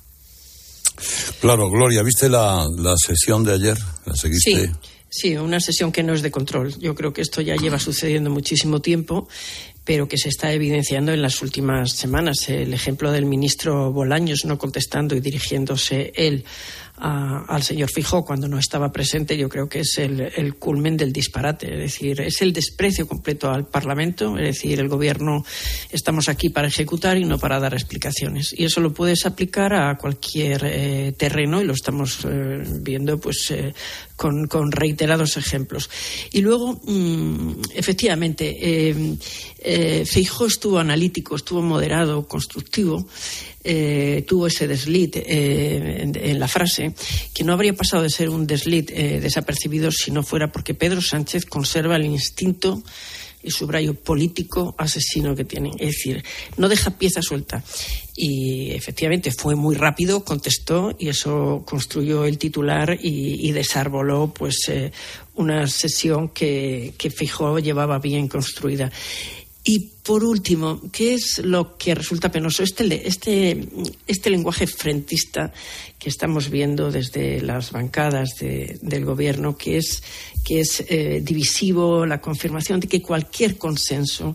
Claro, Gloria, ¿viste la, la sesión de ayer? ¿La seguiste? Sí. Sí, una sesión que no es de control. Yo creo que esto ya lleva sucediendo muchísimo tiempo, pero que se está evidenciando en las últimas semanas. El ejemplo del ministro Bolaños no contestando y dirigiéndose él al señor Fijó cuando no estaba presente, yo creo que es el, culmen del disparate. Es decir, es el desprecio completo al Parlamento. Es decir, el Gobierno estamos aquí para ejecutar y no para dar explicaciones. Y eso lo puedes aplicar a cualquier eh, terreno y lo estamos eh, viendo pues eh, con, reiterados ejemplos. Y luego, mm, efectivamente, eh, estuvo analítico, estuvo moderado, constructivo eh, tuvo ese deslit eh, en, la frase, que no habría pasado de ser un deslit eh, desapercibido si no fuera porque Pedro Sánchez conserva el instinto y subrayo político asesino que tiene. Es decir, no deja pieza suelta. Y efectivamente fue muy rápido, contestó y eso construyó el titular y, desarboló pues una sesión que, que Fijó llevaba bien construida. Y por último, ¿qué es lo que resulta penoso? Este, este, este lenguaje frentista que estamos viendo desde las bancadas del gobierno, que es, que es eh, divisivo, la confirmación de que cualquier consenso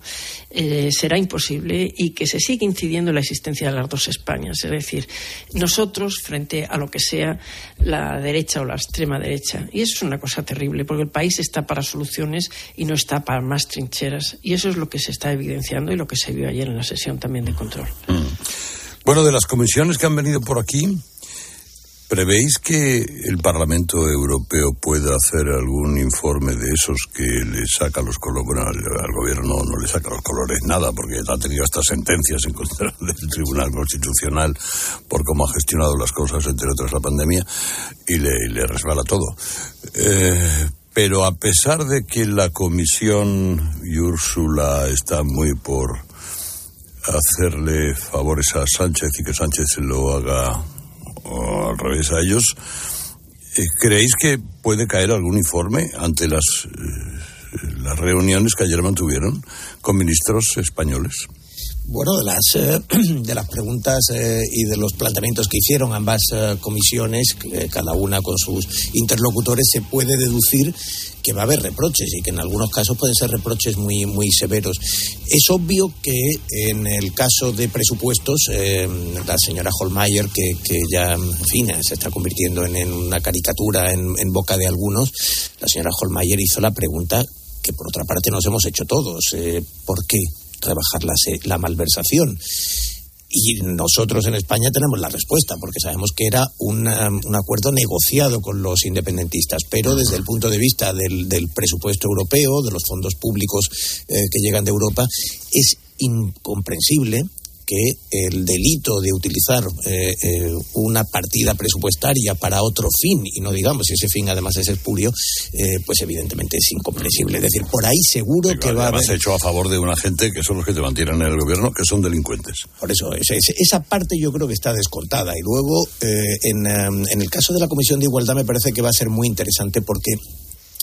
eh, será imposible y que se sigue incidiendo en la existencia de las dos Españas. Es decir, nosotros frente a lo que sea la derecha o la extrema derecha. Y eso es una cosa terrible, porque el país está para soluciones y no está para más trincheras. Y eso es lo que se está evidenciando y lo que se vio ayer en la sesión también de control. Mm. Bueno, de las comisiones que han venido por aquí, ¿Prevéis que el Parlamento Europeo pueda hacer algún informe de esos que le saca los colores? Al, gobierno no le saca los colores nada, porque ha tenido estas sentencias en contra del Tribunal Constitucional por cómo ha gestionado las cosas, entre otras la pandemia, y le, resbala todo. Eh, pero a pesar de que la Comisión y Úrsula está muy por hacerle favores a Sánchez y que Sánchez se lo haga o al revés a ellos, eh, ¿creéis que puede caer algún informe ante las, eh, las reuniones que ayer mantuvieron con ministros españoles? Bueno, de las, eh, de las preguntas y de los planteamientos que hicieron ambas comisiones, cada una con sus interlocutores, se puede deducir que va a haber reproches y que en algunos casos pueden ser reproches muy, muy severos. Es obvio que en el caso de presupuestos, eh, la señora Holmeyer, que, que, ya, en se está convirtiendo en, una caricatura en, boca de algunos, la señora Holmeyer hizo la pregunta que por otra parte nos hemos hecho todos. Eh, ¿Por qué rebajar la, la malversación? Y nosotros en España tenemos la respuesta, porque sabemos que era un acuerdo negociado con los independentistas, pero desde el punto de vista del, presupuesto europeo, de los fondos públicos eh, que llegan de Europa, es incomprensible que el delito de utilizar eh, eh, una partida presupuestaria para otro fin, y no digamos si ese fin además es espurio, eh, pues evidentemente es incomprensible. Es decir, por ahí seguro que va a haber... hecho a favor de una gente que son los que te mantienen en el gobierno, que son delincuentes. Por eso, esa parte yo creo que está descontada. Y luego, en, en el caso de la Comisión de Igualdad me parece que va a ser muy interesante porque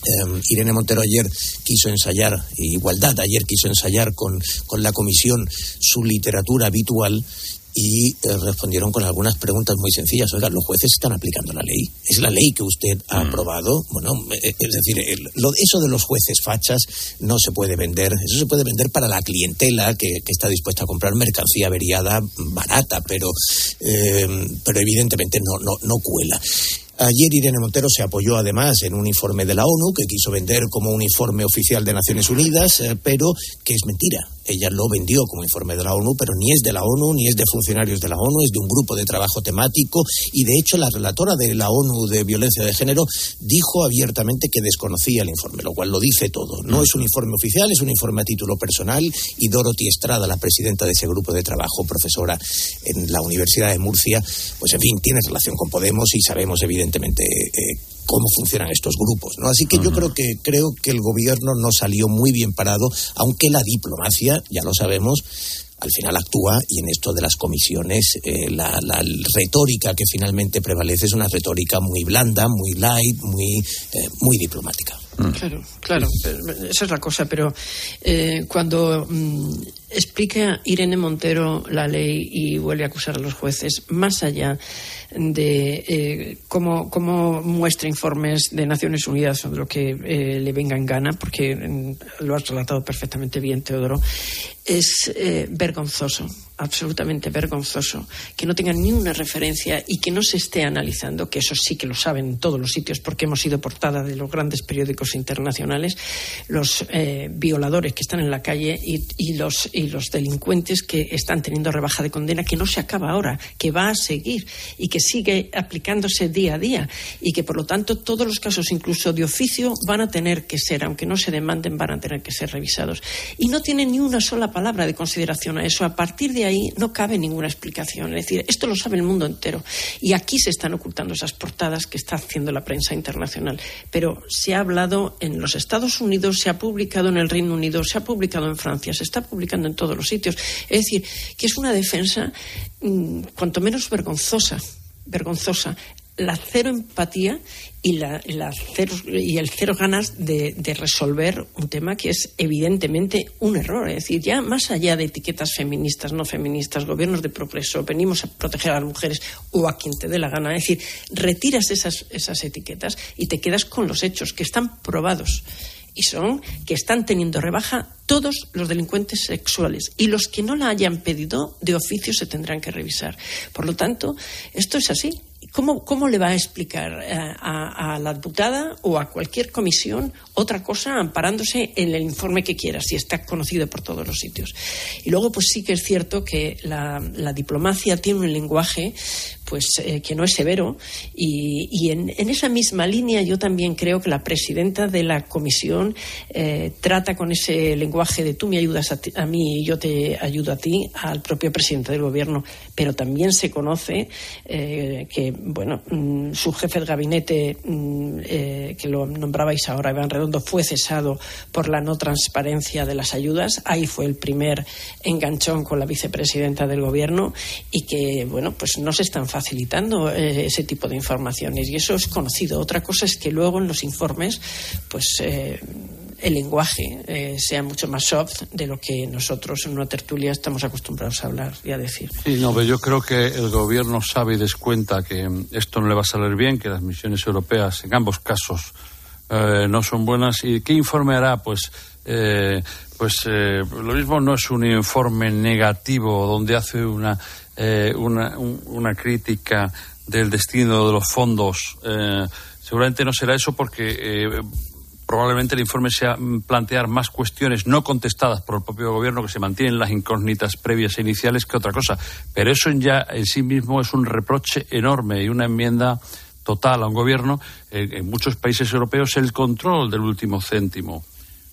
Em, Irene Montero ayer quiso ensayar, Igualdad ayer quiso ensayar con, con la comisión su literatura habitual y eh, respondieron con algunas preguntas muy sencillas. Oiga, los jueces están aplicando la ley. Es la ley que usted ha mm. aprobado. Bueno, eh, es decir, eso de los jueces fachas no se puede vender. Eso se puede vender para la clientela que, está dispuesta a comprar mercancía averiada barata, pero, eh, pero evidentemente no, no, no cuela. Ayer Irene Montero se apoyó además en un informe de la ONU que quiso vender como un informe oficial de Naciones Unidas, eh, pero que es mentira. Ella lo vendió como informe de la ONU, pero ni es de la ONU, ni es de funcionarios de la ONU, es de un grupo de trabajo temático y de hecho la relatora de la ONU de violencia de género dijo abiertamente que desconocía el informe, lo cual lo dice todo. No es un informe oficial, es un informe a título personal y Dorothy Estrada, la presidenta de ese grupo de trabajo, profesora en la Universidad de Murcia, pues en fin, tiene relación con Podemos y sabemos evidentemente eh, cómo funcionan estos grupos, ¿no? Así que yo creo que creo que el gobierno no salió muy bien parado, aunque la diplomacia, ya lo sabemos, al final actúa y en esto de las comisiones eh, la, retórica que finalmente prevalece es una retórica muy blanda, muy light, muy, eh, muy diplomática. Claro, claro, esa es la cosa, pero eh, cuando mm, explica Irene Montero la ley y vuelve a acusar a los jueces, más allá de eh, cómo, cómo, muestra informes de Naciones Unidas sobre lo que eh, le venga en gana, porque mm, lo has relatado perfectamente bien, Teodoro, es eh, vergonzoso absolutamente vergonzoso que no tengan ni una referencia y que no se esté analizando, que eso sí que lo saben en todos los sitios porque hemos sido portada de los grandes periódicos internacionales, los violadores que están en la calle y, los, y los delincuentes que están teniendo rebaja de condena que no se acaba ahora, que va a seguir y que sigue aplicándose día a día y que por lo tanto todos los casos incluso de oficio van a tener que ser, aunque no se demanden, van a tener que ser revisados. Y no tienen ni una sola palabra de consideración a eso. A partir de ahí no cabe ninguna explicación. Es decir, esto lo sabe el mundo entero. Y aquí se están ocultando esas portadas que está haciendo la prensa internacional. Pero se ha hablado en los Estados Unidos, se ha publicado en el Reino Unido, se ha publicado en Francia, se está publicando en todos los sitios. Es decir, que es una defensa mm, cuanto menos vergonzosa vergonzosa la cero empatía y, la, cero, y el cero ganas de, resolver un tema que es evidentemente un error. Es decir, ya más allá de etiquetas feministas, no feministas, gobiernos de progreso, venimos a proteger a las mujeres o a quien te dé la gana. Es decir, retiras esas, esas etiquetas y te quedas con los hechos que están probados y son que están teniendo rebaja todos los delincuentes sexuales y los que no la hayan pedido de oficio se tendrán que revisar. Por lo tanto, esto es así. ¿Cómo, ¿Cómo, le va a explicar eh, a, la diputada o a cualquier comisión otra cosa amparándose en el informe que quiera, si está conocido por todos los sitios? Y luego, pues sí que es cierto que la, la diplomacia tiene un lenguaje pues eh, que no es severo. Y, en, esa misma línea yo también creo que la presidenta de la comisión eh, trata con ese lenguaje de tú me ayudas a, mí y yo te ayudo a ti al propio presidente del gobierno. Pero también se conoce eh, que bueno mm, su jefe de gabinete mm, que lo nombrabais ahora Iván Redondo fue cesado por la no transparencia de las ayudas. Ahí fue el primer enganchón con la vicepresidenta del gobierno y que bueno pues no se están facilitando eh, ese tipo de informaciones y eso es conocido. Otra cosa es que luego en los informes, pues eh, el lenguaje eh, sea mucho más soft de lo que nosotros en una tertulia estamos acostumbrados a hablar y a decir. Sí, no, pero yo creo que el gobierno sabe y descuenta que esto no le va a salir bien, que las misiones europeas en ambos casos no son buenas. ¿Y qué informe hará? Pues pues lo mismo no es un informe negativo donde hace una eh, una, una, crítica del destino de los fondos. Eh, seguramente no será eso porque eh, probablemente el informe sea plantear más cuestiones no contestadas por el propio gobierno que se mantienen las incógnitas previas e iniciales que otra cosa. Pero eso ya en sí mismo es un reproche enorme y una enmienda total a un gobierno. en muchos países europeos el control del último céntimo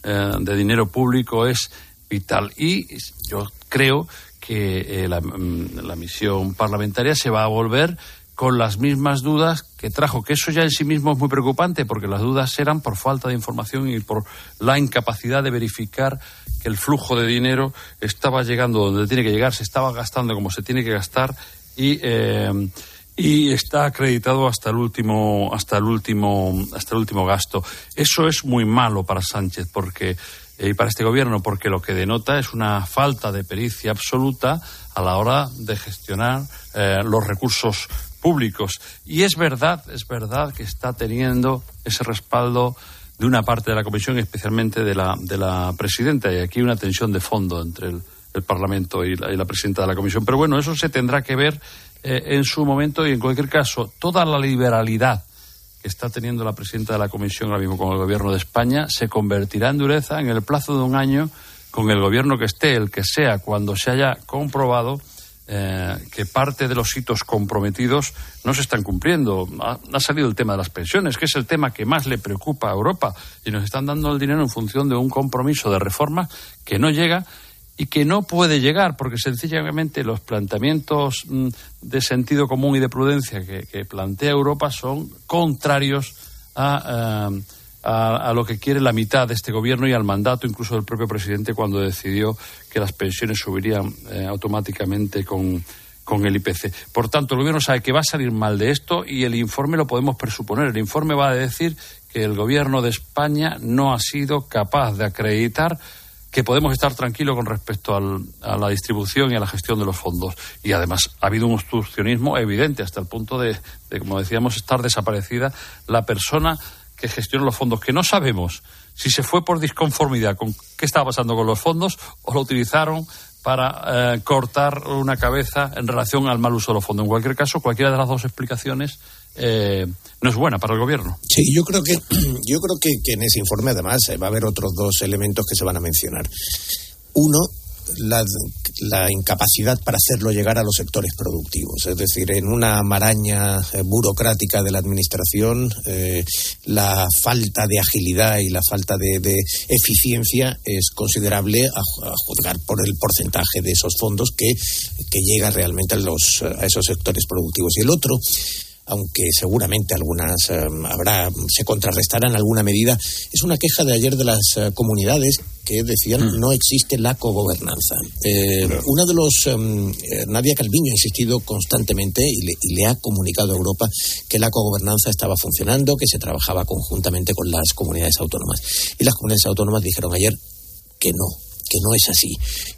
de dinero público es vital. Y yo creo que eh, mm, la, misión parlamentaria se va a volver con las mismas dudas que trajo, que eso ya en sí mismo es muy preocupante, porque las dudas eran por falta de información y por la incapacidad de verificar que el flujo de dinero estaba llegando donde tiene que llegar, se estaba gastando como se tiene que gastar y, eh, y está acreditado hasta el último, hasta el último, hasta el último gasto. Eso es muy malo para Sánchez, porque y para este gobierno, porque lo que denota es una falta de pericia absoluta a la hora de gestionar eh, los recursos públicos. Y es verdad, es verdad que está teniendo ese respaldo de una parte de la Comisión, especialmente de la, de la presidenta. Y aquí una tensión de fondo entre el, Parlamento y la, presidenta de la Comisión. Pero bueno, eso se tendrá que ver eh, en su momento y, en cualquier caso, toda la liberalidad que está teniendo la presidenta de la Comisión ahora mismo con el Gobierno de España se convertirá en dureza en el plazo de un año con el Gobierno que esté, el que sea, cuando se haya comprobado eh, que parte de los hitos comprometidos no se están cumpliendo. Ha, ha, salido el tema de las pensiones, que es el tema que más le preocupa a Europa, y nos están dando el dinero en función de un compromiso de reforma que no llega y que no puede llegar porque sencillamente los planteamientos mm, de sentido común y de prudencia que, plantea Europa son contrarios eh, a, a, lo que quiere la mitad de este gobierno y al mandato incluso del propio presidente cuando decidió que las pensiones subirían eh, automáticamente con, con el IPC. Por tanto, el gobierno sabe que va a salir mal de esto y el informe lo podemos presuponer. El informe va a decir que el gobierno de España no ha sido capaz de acreditar que podemos estar tranquilos con respecto a la distribución y a la gestión de los fondos. Y además ha habido un obstruccionismo evidente hasta el punto de, como decíamos, estar desaparecida la persona que gestiona los fondos, que no sabemos si se fue por disconformidad con qué estaba pasando con los fondos o lo utilizaron para eh, cortar una cabeza en relación al mal uso de los fondos. En cualquier caso, cualquiera de las dos explicaciones eh, no es buena para el gobierno. Sí, yo creo que yo creo que, en ese informe además eh, va a haber otros dos elementos que se van a mencionar. Uno, la, incapacidad para hacerlo llegar a los sectores productivos. Es decir, en una maraña eh, burocrática de la Administración, la falta de agilidad y la falta de, eficiencia es considerable a, juzgar por el porcentaje de esos fondos que, que llega realmente a, los, a esos sectores productivos. Y el otro aunque seguramente algunas eh, habrá, se contrarrestarán en alguna medida, es una queja de ayer de las eh, comunidades que decían Mm. no existe la cogobernanza. Eh, Uno de los, em, eh, Nadia Calviño ha insistido constantemente y le, y le ha comunicado a Europa que la cogobernanza estaba funcionando, que se trabajaba conjuntamente con las comunidades autónomas. Y las comunidades autónomas dijeron ayer que no, que no es así,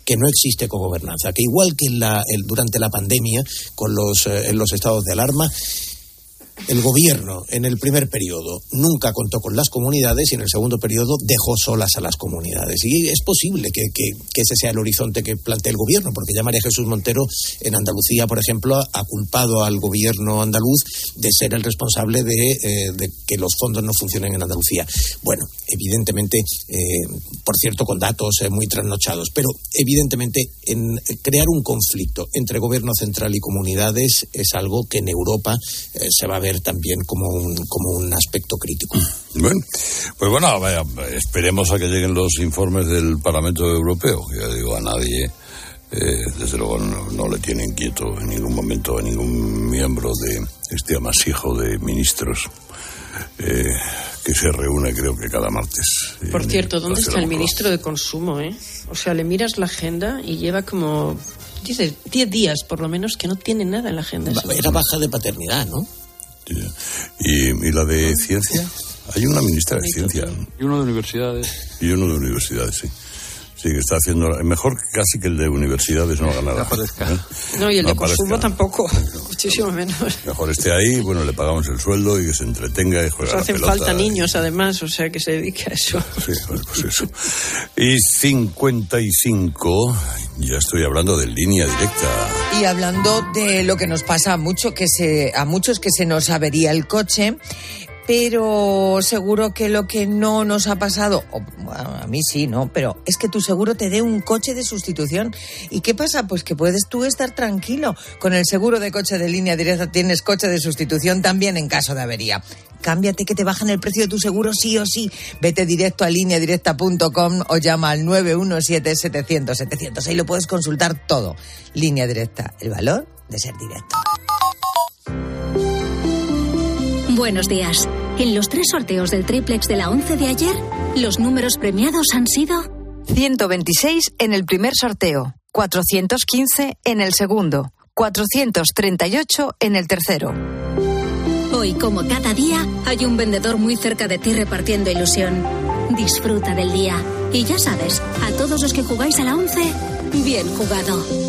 que no existe cogobernanza, que igual que en la- el- durante la pandemia, con los, eh, en los estados de alarma, el gobierno en el primer periodo nunca contó con las comunidades y en el segundo periodo dejó solas a las comunidades. Y es posible que, ese sea el horizonte que plantee el gobierno, porque ya María Jesús Montero en Andalucía, por ejemplo, ha culpado al gobierno andaluz de ser el responsable de, eh, que los fondos no funcionen en Andalucía. Bueno, evidentemente, eh, por cierto, con datos eh, muy trasnochados, pero evidentemente en crear un conflicto entre gobierno central y comunidades es algo que en Europa se va a ver también como un, como un aspecto crítico. Bueno, pues bueno, vaya, esperemos a que lleguen los informes del Parlamento Europeo. Ya digo, a nadie, eh, desde luego, no, no le tiene inquieto en ningún momento a ningún miembro de este amasijo de ministros eh, que se reúne, creo que cada martes. Por cierto, ¿dónde está el ministro de Consumo, eh? O sea, le miras la agenda y lleva como, dice, 10 días por lo menos que no tiene nada en la agenda. Era baja de paternidad, ¿no? ¿Y, y la de ciencia? Hay una ministra de ciencia Y uno de universidades. y uno de universidades, sí. Sí, que está haciendo. Mejor casi que el de universidades no haga nada. ¿eh? No, y el No de aparezca. consumo tampoco, muchísimo menos. Mejor esté ahí, bueno, le pagamos el sueldo y que se entretenga y juega Pues la hacen pelota. falta niños, además, o sea, que se dedique a eso. Sí, bueno, pues eso. Y 55, ya estoy hablando de línea directa. Y hablando de lo que nos pasa a mucho, que se, a muchos que se nos avería el coche, pero seguro que lo que no nos ha pasado, o, a mí sí, ¿no? Pero es que tu seguro te dé un coche de sustitución. ¿Y qué pasa? Pues que puedes tú estar tranquilo. Con el seguro de coche de línea directa tienes coche de sustitución también en caso de avería. Cámbiate que te bajan el precio de tu seguro sí o sí. Vete directo a lineadirecta.com o llama al 917-700-700. Ahí lo puedes consultar todo. Línea directa, el valor de ser directo. Buenos días. En los tres sorteos del triplex de la 11 de ayer, los números premiados han sido 126 en el primer sorteo, 415 en el segundo, 438 en el tercero. Hoy, como cada día, hay un vendedor muy cerca de ti repartiendo ilusión. Disfruta del día. Y ya sabes, a todos los que jugáis a la 11, bien jugado.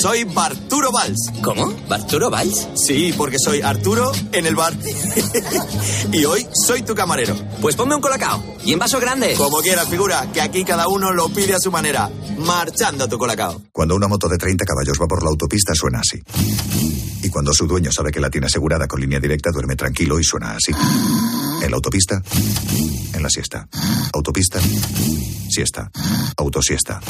Soy Barturo Valls. ¿Cómo? ¿Barturo Valls? Sí, porque soy Arturo en el bar. y hoy soy tu camarero. Pues ponme un colacao. ¿Y en vaso grande? Como quieras, figura, que aquí cada uno lo pide a su manera. Marchando tu colacao. Cuando una moto de 30 caballos va por la autopista suena así. Y cuando su dueño sabe que la tiene asegurada con línea directa duerme tranquilo y suena así. En la autopista, en la siesta. Autopista, siesta. Autosiesta.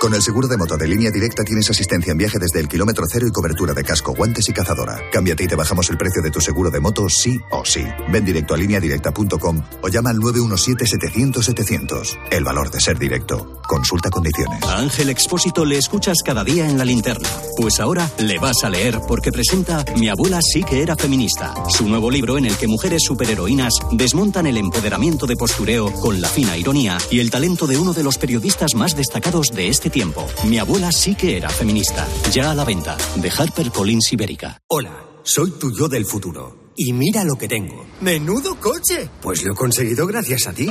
Con el seguro de moto de línea directa tienes asistencia en viaje desde el kilómetro cero y cobertura de casco, guantes y cazadora. Cámbiate y te bajamos el precio de tu seguro de moto sí o sí. Ven directo a lineadirecta.com o llama al 917-700-700. El valor de ser directo. Consulta condiciones. A Ángel Expósito le escuchas cada día en la linterna. Pues ahora le vas a leer porque presenta Mi abuela sí que era feminista. Su nuevo libro en el que mujeres superheroínas desmontan el empoderamiento de postureo con la fina ironía y el talento de uno de los periodistas más destacados de este tiempo. Mi abuela sí que era feminista. Ya a la venta. De HarperCollins Ibérica. Hola, soy tu yo del futuro. Y mira lo que tengo. ¡Menudo coche! Pues lo he conseguido gracias a ti.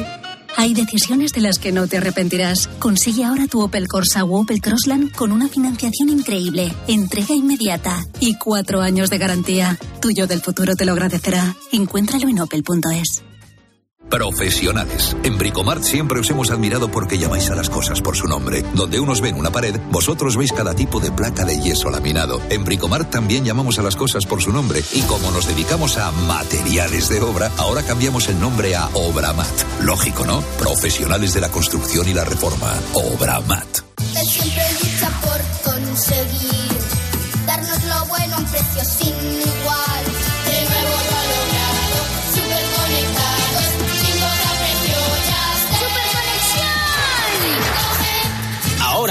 Hay decisiones de las que no te arrepentirás. Consigue ahora tu Opel Corsa o Opel Crossland con una financiación increíble, entrega inmediata y cuatro años de garantía. Tuyo del futuro te lo agradecerá. Encuéntralo en opel.es. Profesionales. En Bricomart siempre os hemos admirado porque llamáis a las cosas por su nombre. Donde unos ven una pared, vosotros veis cada tipo de placa de yeso laminado. En Bricomart también llamamos a las cosas por su nombre. Y como nos dedicamos a materiales de obra, ahora cambiamos el nombre a Obramat. Lógico, ¿no? Profesionales de la construcción y la reforma. Obramat. Él siempre lucha por conseguir darnos lo bueno un precio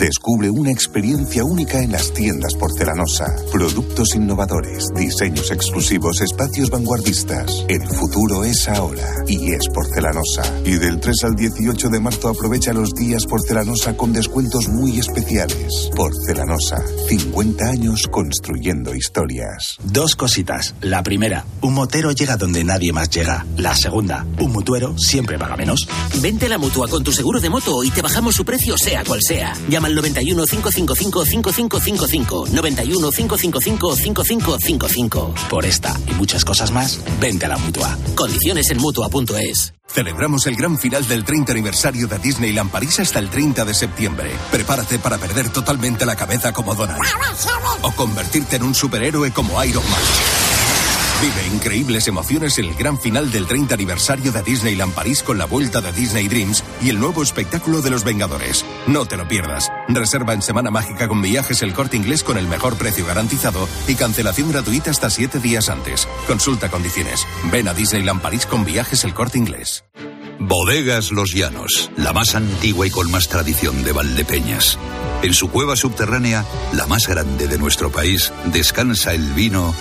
Descubre una experiencia única en las tiendas porcelanosa. Productos innovadores, diseños exclusivos, espacios vanguardistas. El futuro es ahora y es porcelanosa. Y del 3 al 18 de marzo aprovecha los días porcelanosa con descuentos muy especiales. Porcelanosa, 50 años construyendo historias. Dos cositas. La primera, un motero llega donde nadie más llega. La segunda, un mutuero siempre paga menos. Vente a la mutua con tu seguro de moto y te bajamos su precio, sea cual sea. Llama al 91 555 5555. 91 555 5555. Por esta y muchas cosas más, vente a la mutua. Condiciones en mutua.es. Celebramos el gran final del 30 aniversario de Disneyland París hasta el 30 de septiembre. Prepárate para perder totalmente la cabeza como Donald. O convertirte en un superhéroe como Iron Man. Vive increíbles emociones en el gran final del 30 aniversario de Disneyland París con la vuelta de Disney Dreams y el nuevo espectáculo de los Vengadores. No te lo pierdas. Reserva en Semana Mágica con viajes el corte inglés con el mejor precio garantizado y cancelación gratuita hasta siete días antes. Consulta condiciones. Ven a Disneyland París con viajes el corte inglés. Bodegas Los Llanos, la más antigua y con más tradición de Valdepeñas. En su cueva subterránea, la más grande de nuestro país, descansa el vino